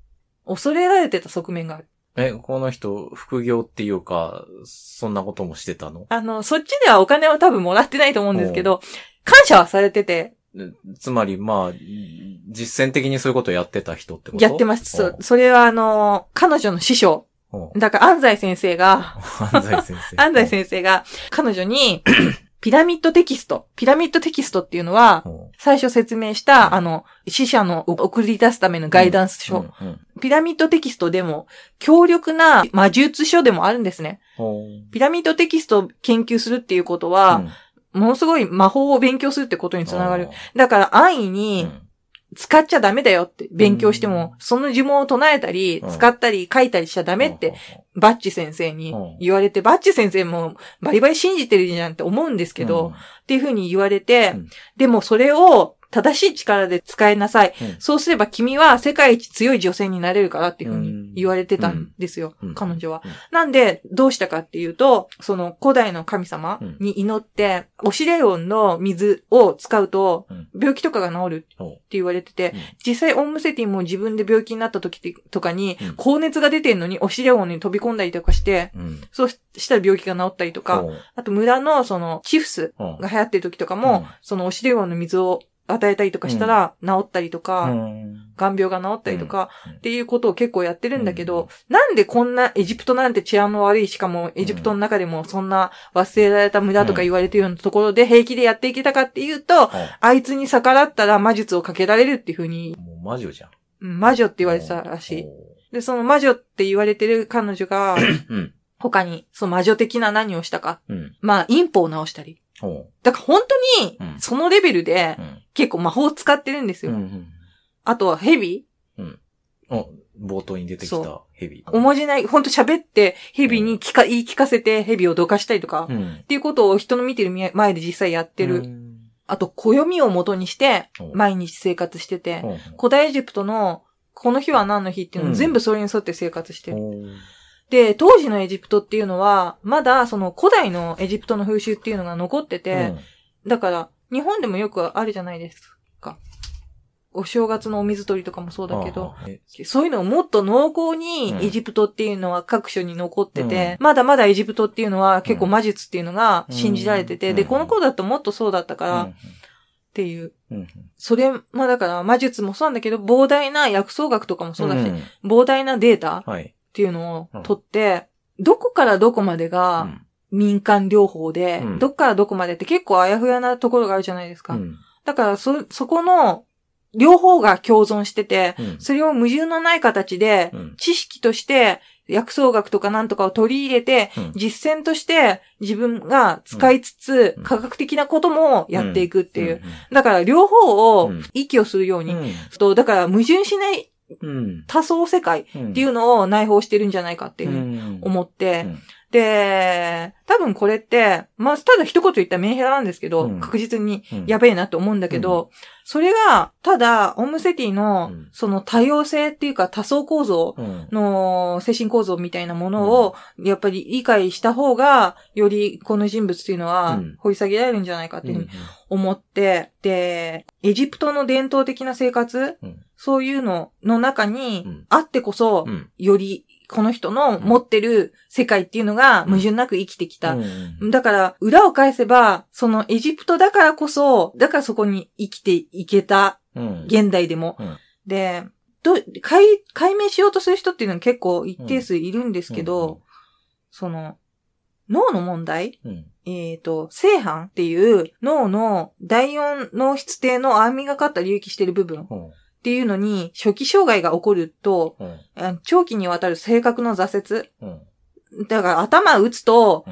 恐れられてた側面がある。え、この人、副業っていうか、そんなこともしてたの？あの、そっちではお金を多分もらってないと思うんですけど、感謝はされてて、でつまり、まあ、実践的にそういうことをやってた人ってこと？やってます。そそれはあの、彼女の師匠。だから安西先生が、安西先生。安西先生が彼女に、ピラミッドテキスト。ピラミッドテキストっていうのは、最初説明した、あの、死者の送り出すためのガイダンス書。うんうんピラミッドテキストでも、強力な魔術書でもあるんですね。ピラミッドテキストを研究するっていうことは、ものすごい魔法を勉強するってことにつながる。。だから安易うにん使っちゃダメだよって、勉強しても、その呪文を唱えたりう、ん使ったり書いたりしちゃダメって、。バッチ先生にうん言われて、バッチ先生もバリバリ信じてるじゃんって思うんですけど、っていうふうに言われて、うんでもそれを正しい力で使いなさい。うん。そうすれば君は世界一強い女性になれるからっていうふうに言われてたんですよ、うん。彼女は。うん。なんで、どうしたかっていうと、その古代の神様に祈って、オシレオンの水を使うとうん、病気とかが治るって言われてて、うん。実際オンムセティも自分で病気になった時とかにうん、高熱が出てんのにオシレオンに飛び込んだりとかして、うん。そうしたら病気が治ったりとか、あと村のそのチフスが流行ってる時とかも、うん。そのオシレオンの水を与えたりとかしたら治ったりとか、うん眼病が治ったりとか、うんっていうことを結構やってるんだけど、なんでこんなエジプトなんて治安の悪い、しかもエジプトの中でもそんな忘れられた村とか言われてるようなところで平気でやっていけたかっていうと、あいつに逆らったら魔術をかけられるっていう風に、もう魔女じゃん。うん魔女って言われてたらしい。で、その魔女って言われてる彼女が、うん。他に、その魔女的な何をしたか。うん。まあ、インポを直したり。だから本当にう、んそのレベルでうん結構魔法を使ってるんですよ。うん。あとはヘビお、冒頭に出てきそたヘビ。おまじない、ほんと喋ってヘビに聞か、言い聞かせてヘビをどかしたりとか、っうん。ていうことを人の見てる前で実際やってる。うん。あと、暦を元にしてお、毎日生活してて、古代エジプトのこの日は何の日っていうのうんを全部それに沿って生活してる。で、当時のエジプトっていうのは、まだその古代のエジプトの風習っていうのが残ってて、だから、日本でもよくあるじゃないですか。お正月のお水取りとかもそうだけど、そういうのをもっと濃厚にうん。エジプトっていうのは各所に残ってて、まだまだエジプトっていうのは結構魔術っていうのが信じられてて、で、うん。うんこの頃だともっとそうだったからっうん。ていう。うん。うんそれ、まあだから魔術もそうなんだけど、膨大な薬草学とかもそうだし、ん。膨大なデータっはい。ていうのを取って、どこからどこまでうがん。民間療法で、うん。どっからどこまでって結構あやふやなところがあるじゃないですか。うん。だから、そ、そこの、両方が共存してて、うん。それを矛盾のない形で、うん。知識として、薬草学とかなんとかを取り入れて、うん。実践として自分が使いつつ、うん。科学的なこともやっていくっていう。ん。だから両方をうん。息をするように。だから矛盾しないうん多層世界うんっていうのを内包してるんじゃないかっていうふうにうん。思って、うん。で、多分これって、まあ、ただ一言言ったらメンヘラなんですけど、うん。確実にうん。やべえなと思うんだけど、それが、ただ、オウムセティのうん、その多様性っていうか多層構造うん。の精神構造みたいなものを、やっぱり理解した方が、よりこの人物っていうのはうん。掘り下げられるんじゃないかっていうふうに思って、で、エジプトの伝統的な生活、うんそういうのの中にうん。あってこそ、うん。よりこの人の持ってる世界っていうのが矛盾なく生きてきた。うんだから、裏を返せば、そのエジプトだからこそ、だからそこに生きていけた、うん。現代でも。うん。で、ど、解、解明しようとする人っていうのは結構一定数いるんですけど、その、脳の問題？うん。えっ、と、性犯っていう脳の第四脳質定の網がかった隆起してる部分。っうんていうのに初期障害が起こると、うん。あ長期にわたる性格の挫折。うん。だから頭打つと、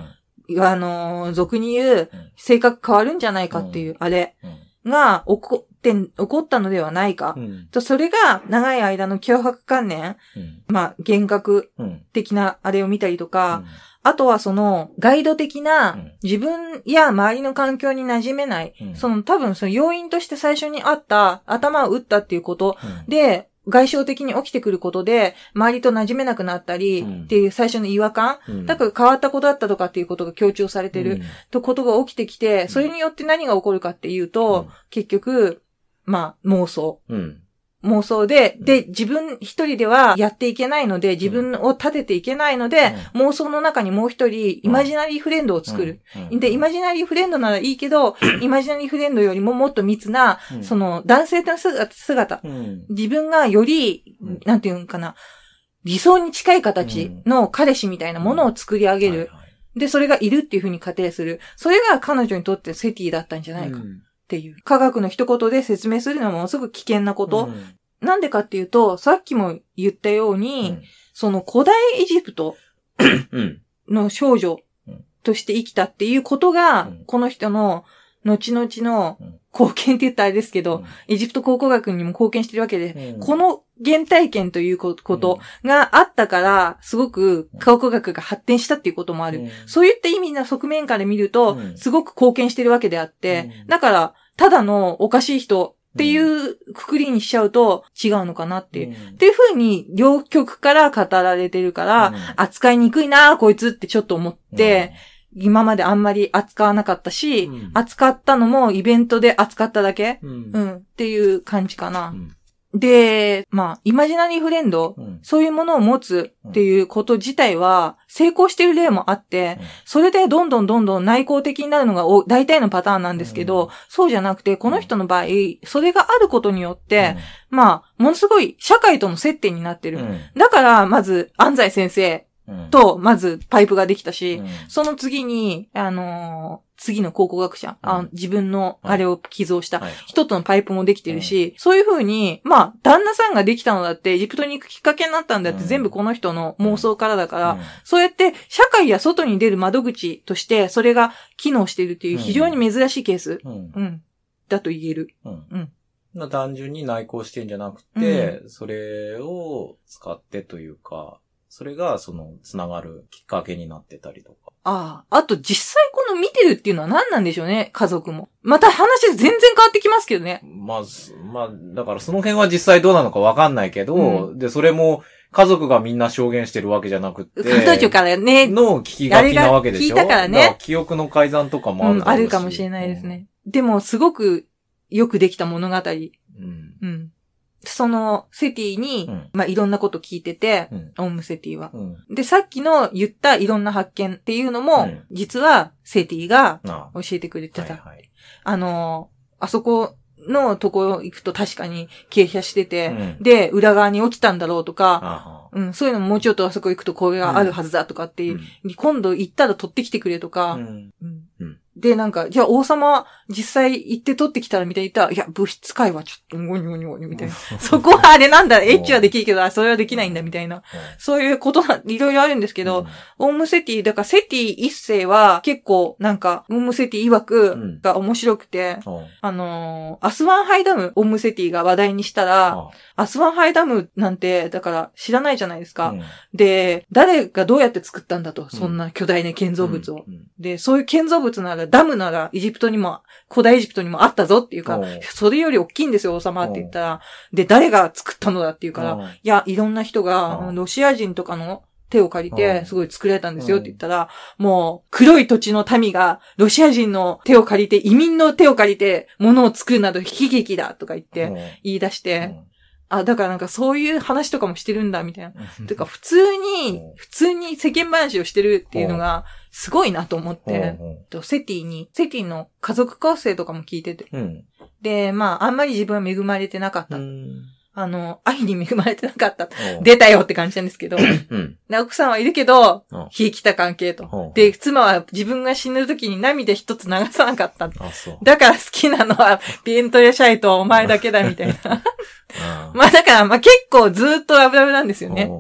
うん。あのー俗に言う、性格変わるんじゃないかっていう、あれうん。が起こってん、起こったのではないか。うん。と、それが長い間の脅迫観念、うん。まあ、幻覚うん。的なあれを見たりとか、あとはその、ガイド的うなん。自分や周りの環境に馴染めない、うん。その多分その要因として最初にあった、頭を打ったっていうことうん。で、外傷的に起きてくることで、周りと馴染めなくなったり、うん。っていう最初の違和感、うん。だから変わったことだったとかっていうことが強調されてる、とことが起きてきて、それによって何が起こるかっていうと、結局、まあ、妄想。うん。妄想で、うん。で、自分一人ではやっていけないので、自分を立てていけないので、妄想の中にもう一人、イマジナリーフレンドを作る。うん。で、イマジナリーフレンドならいいけど、イマジナリーフレンドよりももっと密な、うん。その、男性の姿姿、うん。自分がよりうん、なんていうんかな、理想に近い形の彼氏みたいなものを作り上げる。はいはい。で、それがいるっていうふうに仮定する。それが彼女にとってセティだったんじゃないかっうんていう。科学の一言で説明するのはものすごく危険なこと。うん。なんでかっていうと、さっきも言ったように、その古代エジプトうん。の少女として生きたっていうことが、うん。この人の後々のうん。貢献って言ったらあれですけど、うん。エジプト考古学にも貢献してるわけで、うん。この原体験というこことがあったから、すごく考古学が発展したっていうこともある。うん。そういった意味の側面から見ると、うん。すごく貢献してるわけであって、うん。だから、ただのおかしい人っていうくくりにしちゃうと違うのかなっていう。っていう風に、両極から語られてるから、うん。扱いにくいなこいつってちょっと思って、今まであんまり扱わなかったし、うん。扱ったのもイベントで扱っただけ、うん。うん、っていう感じかな。うんで、まあ、イマジナリーフレンド、うん。そういうものを持つっていうこと自体は成功してる例もあって、うん。それでどんどんどんどん内向的になるのがお大体のパターンなんですけど、うん。そうじゃなくて、この人の場合、それがあることによって、まあ、ものすごい社会との接点になってる。うん。だから、まず、安西先生うんと、まずパイプができたし、うん。その次に、あのー次の考古学者、あうん。自分のあれを寄贈したはい。人とのパイプもできてるし、そういう風に、まあ、旦那さんができたのだって、エジプトに行くきっかけになったんだって、うん。全部この人の妄想からだから、うん。そうやって社会や外に出る窓口として、それが機能しているっていう非常に珍しいケース、うん。うん、だと言える。うん。単純に内向してんじゃなくて、それを使ってというか、それが、その、つながるきっかけになってたりとか。ああ。あと実際この見てるっていうのは何なんでしょうね、家族も。また話全然変わってきますけどね。まあ、すまあ、だからその辺は実際どうなのかわかんないけど、で、それも、家族がみんな証言してるわけじゃなくて、彼女からね、の聞き書きなわけでしょ？聞いたからねだ記憶の改ざんとかもあるうん、あるかもしれないですね。でも、すごくよくできた物語。うん。うん。その、セティに、うんまあ、いろんなこと聞いてて、うん。オウムセティは。うん。で、さっきの言ったいろんな発見っていうのも、うん実は、セティがなあ。教えてくれてた。はいはい。あのー、あそこのところ行くと確かに傾斜してて、うんで、裏側に落ちたんだろうとか、あうん、そういうのももうちょっとあそこ行くとこれがあるはずだとかってあ。いう、今度行ったら取ってきてくれとか、うん。うんうんで、なんか、じゃあ王様実際行って取ってきたらみたいに言ったら、いや、物質界はちょっとゴニゴニゴニみたいな。そこはあれなんだ、エッチはできるけど、あそれはできないんだみたいな。そういうことな、いろいろあるんですけど、オンムセティ、だからセティ一世は結構なんか、オンムセティ曰うくんが面白くて、うん、うんあのーアスワンハイダム、オンムセティが話題にしたら、あアスワンハイダムなんて、だから知らないじゃないですか。うん。で、誰がどうやって作ったんだと、そんな巨大な建造物を。うん。で、そういう建造物なら、ダムなら、エジプトにも、古代エジプトにもあったぞっていうかそれより大きいんですよ、王様って言ったら。で、誰が作ったのだっていうから、うんいや、いろんな人がう、んロシア人とかの手を借りうて、んすごい作られたんですよって言ったら、もう、黒い土地の民が、ロシア人の手を借りて、移民の手を借りて、物を作るなど悲劇だとか言って、言い出して、あ、だからなんかそういう話とかもしてるんだ、みたいな。うんてか、普通にうん、普通に世間話をしてるっていうのが、すごいなと思って、うんとセティに、セティの家族構成とかも聞いてて。うんで、まあ、あんまり自分は恵まれてなかった。うんあの、愛に恵まれてなかった。うん出たよって感じなんですけど、うんで奥さんはいるけど、うん冷え切った関係と。うんで、妻は自分が死ぬ時に涙一つ流さなかった。だから好きなのは、ピエントレシャイとお前だけだみたいな。うんまあだから、まあ結構ずっとラブラブなんですよね。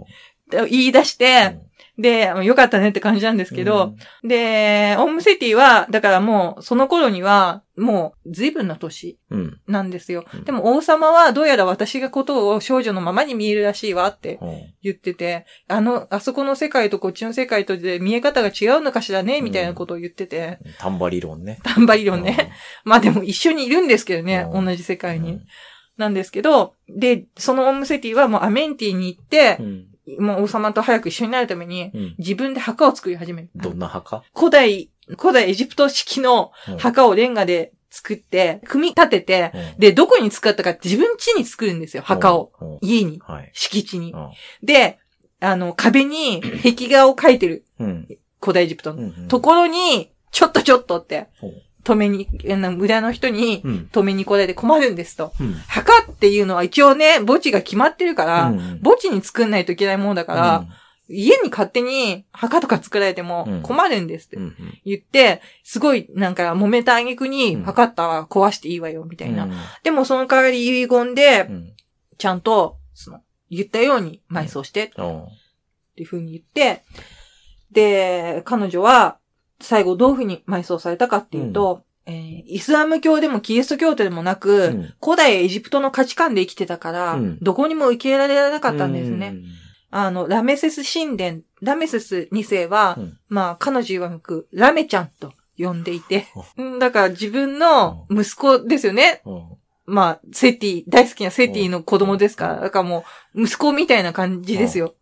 で言い出して、で、よかったねって感じなんですけど、で、オウムセティは、だからもう、その頃には、もう、随分な年うん、うんなんですよ。うん。でも王様は、どうやら私がことを少女のままに見えるらしいわってうん。言ってて、あの、あそこの世界とこっちの世界とで見え方が違うのかしらね、みたいなことを言ってて、タンバ理論ね。タンバ理論ね。まあでも一緒にいるんですけどね、うん。同じ世界に。うん。なんですけど、で、そのオウムセティはもうアメンティに行ってう、んもう王様と早く一緒になるために、うん自分で墓を作り始める。どんな墓？古代、古代エジプト式の墓をレンガで作って、組み立てて、うんで、どこに使ったか自分家に作るんですよ、墓を。。うん家に、はい。敷地にう。んで、あの、壁に壁画を描いてる、うん古代エジプトの。うんところに、ちょっとちょっとってうん、止めに、村の人にうん。止めに来られて困るんですと。うん。墓っていうのは一応ね、墓地が決まってるから、うん。墓地に作んないといけないものだから、家に勝手に墓とか作られてもうん。困るんですってうんうん。言って、すごいなんか揉めた挙句にうん。墓ったは壊していいわよ、みたいな。うん。でもその代わり遺言でう、ん。ちゃんと、その、言ったように埋葬して、っうん。ていう風に言って、で、彼女は、最後どういう風に埋葬されたかっていうと、えーイスラム教でもキリスト教徒でもなく、うん。古代エジプトの価値観で生きてたから、うん。どこにも受け入れられなかったんですね。うん。あの、ラメセス神殿、ラメセス2世は、うん。まあ、彼女曰く、ラメちゃんと呼んでいて、うん。だから自分の息子ですよね。うん。まあ、セティ、大好きなセティの子供ですから、だからもう、息子みたいな感じですよ。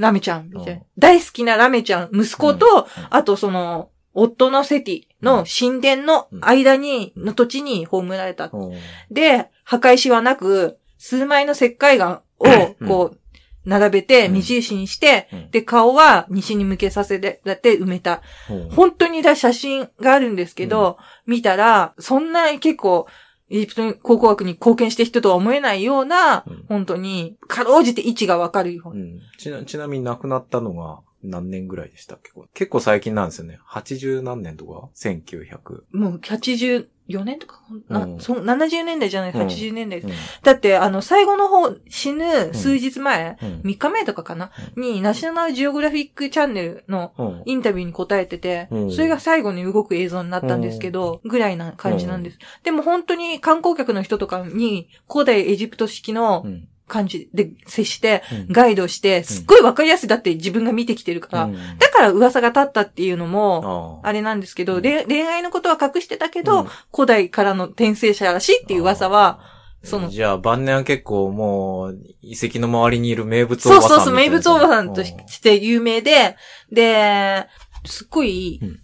うんラメちゃん、みたいな。うん。大好きなラメちゃん、息子と、うん。あとその、夫のセティの神殿の間に、の土地に葬られた。うん。で、墓石はなく、数枚の石灰岩を、こう、並べて、目印にして、うん。で、顔は西に向けさせて、だって埋めた。うん。本当にだ写真があるんですけど、見たら、そんな結構、エジプト考古学に貢献して人とは思えないような、うん本当に、かろうじて位置がわかるような。うんちな、ちなみに亡くなったのが何年ぐらいでしたっけ？結構最近なんですよね。80何年とか ?1900。もう84年とか、なうん。そう70年代じゃない、うん。80年代。うん。だって、あの、最後の方、死ぬ数日前、うん。3日前とかかな、に、ナショナルジオグラフィックチャンネルのうん。インタビューに答えてて、うん。それが最後に動く映像になったんですけど、ぐらいな感じなんです。でも本当に観光客の人とかに、古代エジプト式のうん感じで接して、うん。ガイドして、すっごいわかりやすい。だって自分が見てきてるから。うん。だから噂が立ったっていうのも、ああ。れなんですけど、恋愛のことは隠してたけど、うん。古代からの転生者らしいっていう噂は、そのじゃあ晩年は結構もう、遺跡の周りにいる名物おばさんそうそうそう、名物おばさんとうん。して有名で、で、すっごい、うん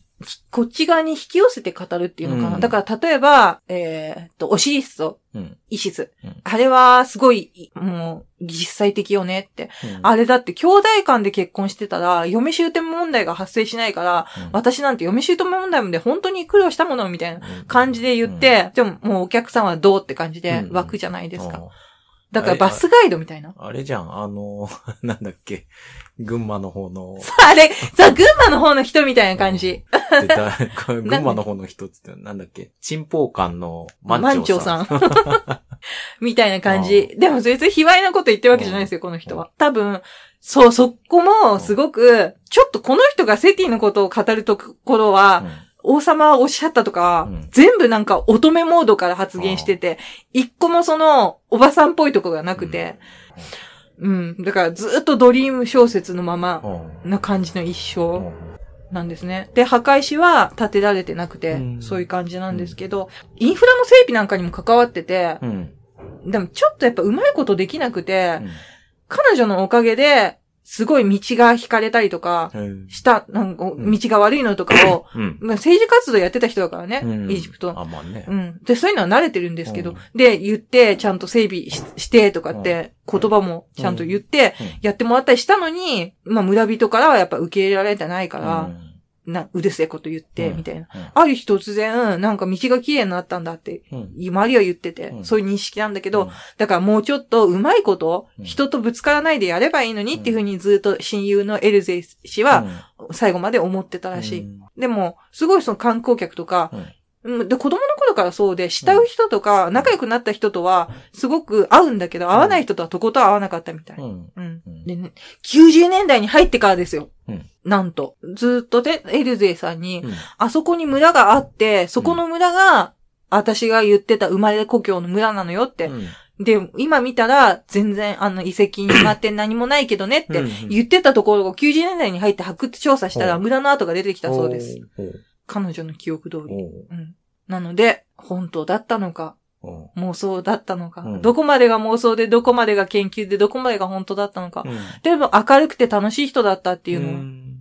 こっち側に引き寄せて語るっていうのかな。うん。だから例えば、えーっと、オシリスとうん。イシス。うん。あれはすごい、もう、実際的よねって。うん。あれだって兄弟間で結婚してたら、嫁姑問題が発生しないから、うん。私なんて嫁姑問題で本当に苦労したものみたいな感じで言って、でももうお客さんはどうって感じでうん。湧くじゃないですか。うんだからバスガイドみたいな？あれじゃん、あの、なんだっけ、群馬の方の、あれ、さ、群馬の方の人みたいな感じ。でだ 群馬の方の人って言ってなんだっけ、チンポウ館の満満潮潮ささん。ん。みたいな感じ。でも別に卑猥なこと言ってるわけじゃないですよ、この人は。多分、そう、そこもすごく、ちょっとこの人がセティのことを語るところは、王様はおっしゃったとか、うん。全部なんか乙女モードから発言してて、一個もその、おばさんっぽいところがなくて、うん。だからずっとドリーム小説のままうん、な感じの一う生ん。なんですね。で、墓石は建てられてなくて、うん。そういう感じなんですけど、インフラの整備なんかにも関わってて、うん。でもちょっとやっぱうまいことできなくて、うん。彼女のおかげで、すごい道が引かれたりとか、うんした、なんか、ん道が悪いのとかを、うん。まあ政治活動やってた人だからね、うんエジプト。あ、まあねう。ん。で、そういうのは慣れてるんですけど、うんで、言って、ちゃんと整備ししてとかって、言葉もちゃんと言って、うんやってもらったりしたのに、まあ、村人からはやっぱ受け入れられてないから、な、うるせえこと言って、うん。みたいな。うん。ある日突然、なんか道が綺麗になったんだって、うん。周りは言ってて、うん。そういう認識なんだけど、うん。だからもうちょっとうまいこと、うん。人とぶつからないでやればいいのにっていうふうにずっと親友のエルゼイ氏は最後まで思ってたらしい。うん。でも、すごいその観光客とか、うんうんで子供の頃からそうで、慕う人とか、仲良くなった人とは、すごく合うんだけど、合わない人とはとことん合わなかったみたい。うん。うん。うんでね、90年代に入ってからですよ。うんなんと。ずーっとで、エルゼイさんに、うんあそこに村があって、そこの村が、私が言ってた生まれ故郷の村なのよって。うんで、今見たら、全然、あの、遺跡になって 何もないけどねってうん言ってたところを90年代に入って発掘調査したら、うん村の跡が出てきたそうです。。おう彼女の記憶通り。おううん。なので、本当だったのか、妄想だったのか、うんどこまでが妄想で、どこまでが研究で、どこまでが本当だったのか。うんでも明るくて楽しい人だったっていうのはん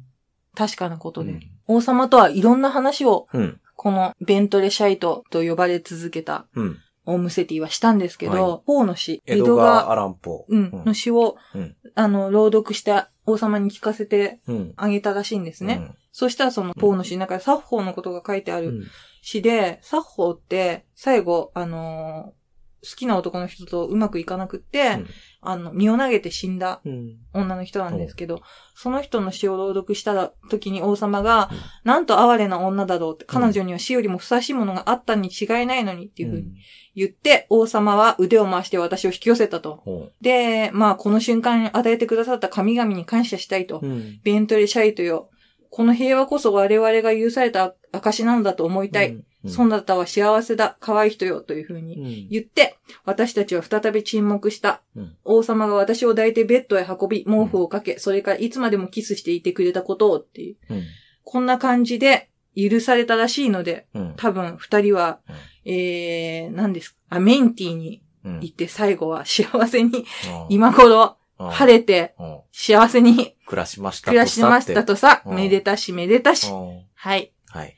確かなことで。うん王様とはいろんな話を、うん。このベントレシャイトと呼ばれ続けたうん。オームセティはしたんですけはど、ポーの詩、江戸川アランポ。うん、の詩を、うんあの、朗読して王様に聞かせてうん。あげたらしいんですね。そしたらそのポーの詩の中でサッホーのことが書いてあるうん。詩で、サッホーって最後、あのー好きな男の人とうまくいかなくって、うんあの、身を投げて死んだうん。女の人なんですけど、その人の詩を朗読した時に王様が、うんなんと哀れな女だろうって、彼女には死よりもふさわしいものがあったに違いないのにっていうふうに言って、王様は腕を回して私を引き寄せたと。ほで、まあ、この瞬間に与えてくださった神々に感謝したいと。う。うん。ベントレシャイトよ。この平和こそ我々が許された証なのだと思いたい。うん。そんなたは幸せだ。可愛い人よ。というふうにうん。言って、私たちは再び沈黙した。うん王様が私を抱いてベッドへ運び、毛布をかけ、それからいつまでもキスしていてくれたことをっていう。うん。こんな感じで許されたらしいので、うん。多分二人は、えー、何ですか、あ、メンティーにうん行って最後は幸せに、あ今頃あ晴れてうん。幸せに。暮らしました暮らしましたとさ、うん。めでたしめでたし。うん。はい。はい。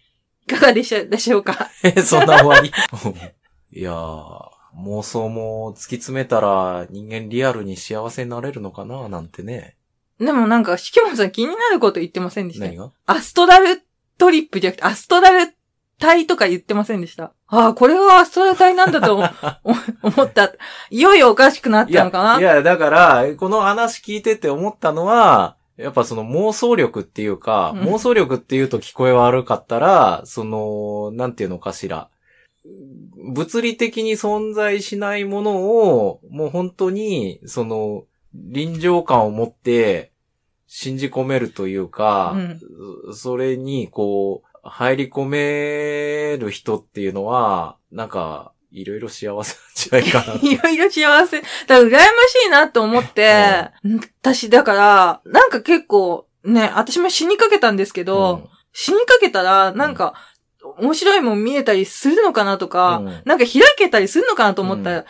いかがでしょでしょうか？え、そんな終わり？いやー、妄想も突き詰めたら人間リアルに幸せになれるのかな？なんてね。でもなんか、しきもさん気になること言ってませんでした？何が？アストラルトリップじゃなくて、アストラル体とか言ってませんでした。ああ、これはアストラル体なんだと思 思った。いよいよおかしくなっいたのかな？や、いや、だから、この話聞いてて思ったのは、やっぱその妄想力っていうか、うん妄想力っていうと聞こえ悪かったら、その、なんていうのかしら。物理的に存在しないものを、もう本当に、その、臨場感を持って、信じ込めるというか、それに、こう、入り込める人っていうのは、なんか、いろいろ幸せなんじゃないかな。いろいろ幸せ。だから羨ましいなと思って、私だから、なんか結構、ね、私も死にかけたんですけど、死にかけたら、なんか、面白いもん見えたりするのかなとか、うん。なんか開けたりするのかなと思ったら、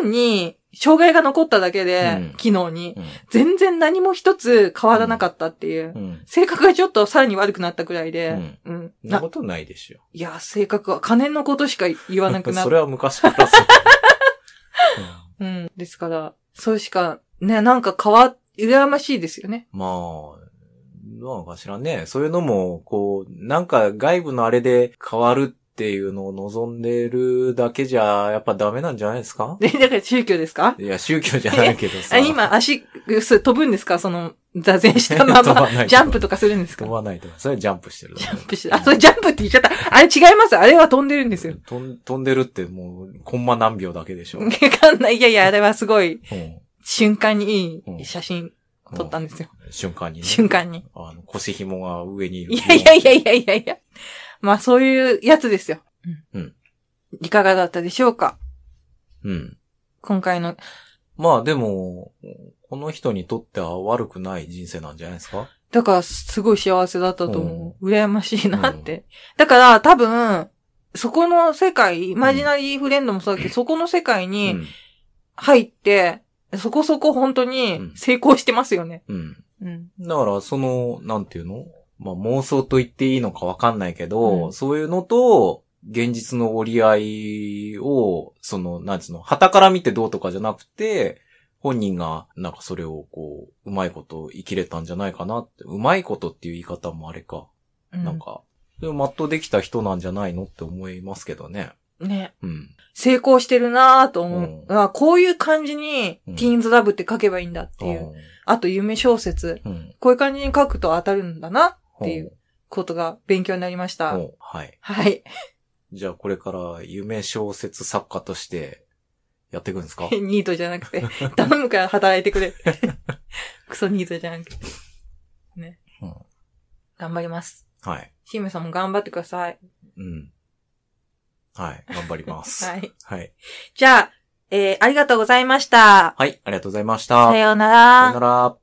単に、障害が残っただけで、うん機能に、うん全然何も一つ変わらなかったっていう。うん。うん。性格がちょっとさらに悪くなったくらいで、うん。なそんなことないでしょ。いや、性格は金のことしか言わなくなっ それは昔からそう。うん。ですから、それしか、ね、なんか変わ、羨ましいですよね。まあ、どうかしらね。そういうのも、こう、なんか外部のあれで変わるっていうのを望んでるだけじゃ、やっぱダメなんじゃないですか？で、だから宗教ですか？いや、宗教じゃないけどさ。あ今、足、す飛ぶんですか？その、座禅したまま、ジャンプとかするんですか？飛ばないとか。それはジャンプしてる。ジャンプして、あ、それジャンプって言っちゃった。あれ違います？あれは飛んでるんですよ。飛んでるってもう、コンマ何秒だけでしょ。う んわかんない。いやいや、あれはすごい、瞬間にいい写真撮ったんですよ。瞬間にね。瞬間に。あの、腰紐が上にいる。いやいやいやいやいやいや。まあそういうやつですよ。うん。いかがだったでしょうか？うん。今回の。まあでも、この人にとっては悪くない人生なんじゃないですか？だから、すごい幸せだったと思う。羨ましいなって。だから、多分、そこの世界、イマジナリーフレンドもそうだけど、そこの世界うにん。入って、そこそこ本当に成功してますよね。うん。うん。だから、その、なんていうの？まあ妄想と言っていいのかわかんないけど、うんそういうのと、現実の折り合いを、その、なんつうの、旗から見てどうとかじゃなくて、本人が、なんかそれをこう、うまいこと生きれたんじゃないかなって。うまいことっていう言い方もあれか。うんなんか、でも全うできた人なんじゃないのって思いますけどね。ね。うん。成功してるなぁと思う。うんあこういう感じに、うんティーンズラブって書けばいいんだっていう。あと、夢小説。うん。こういう感じに書くと当たるんだなっていううん。ことが勉強になりました。うんはい。はい。じゃあこれから夢小説作家としてやっていくんですか？ニートじゃなくて、頼むから働いてくれ。クソニートじゃなくて。ね。うん頑張ります。はい。シムさんも頑張ってください。うん。はい。頑張ります。はい。はい。じゃあ、えー、ありがとうございました。はい。ありがとうございました。さようならさよなら。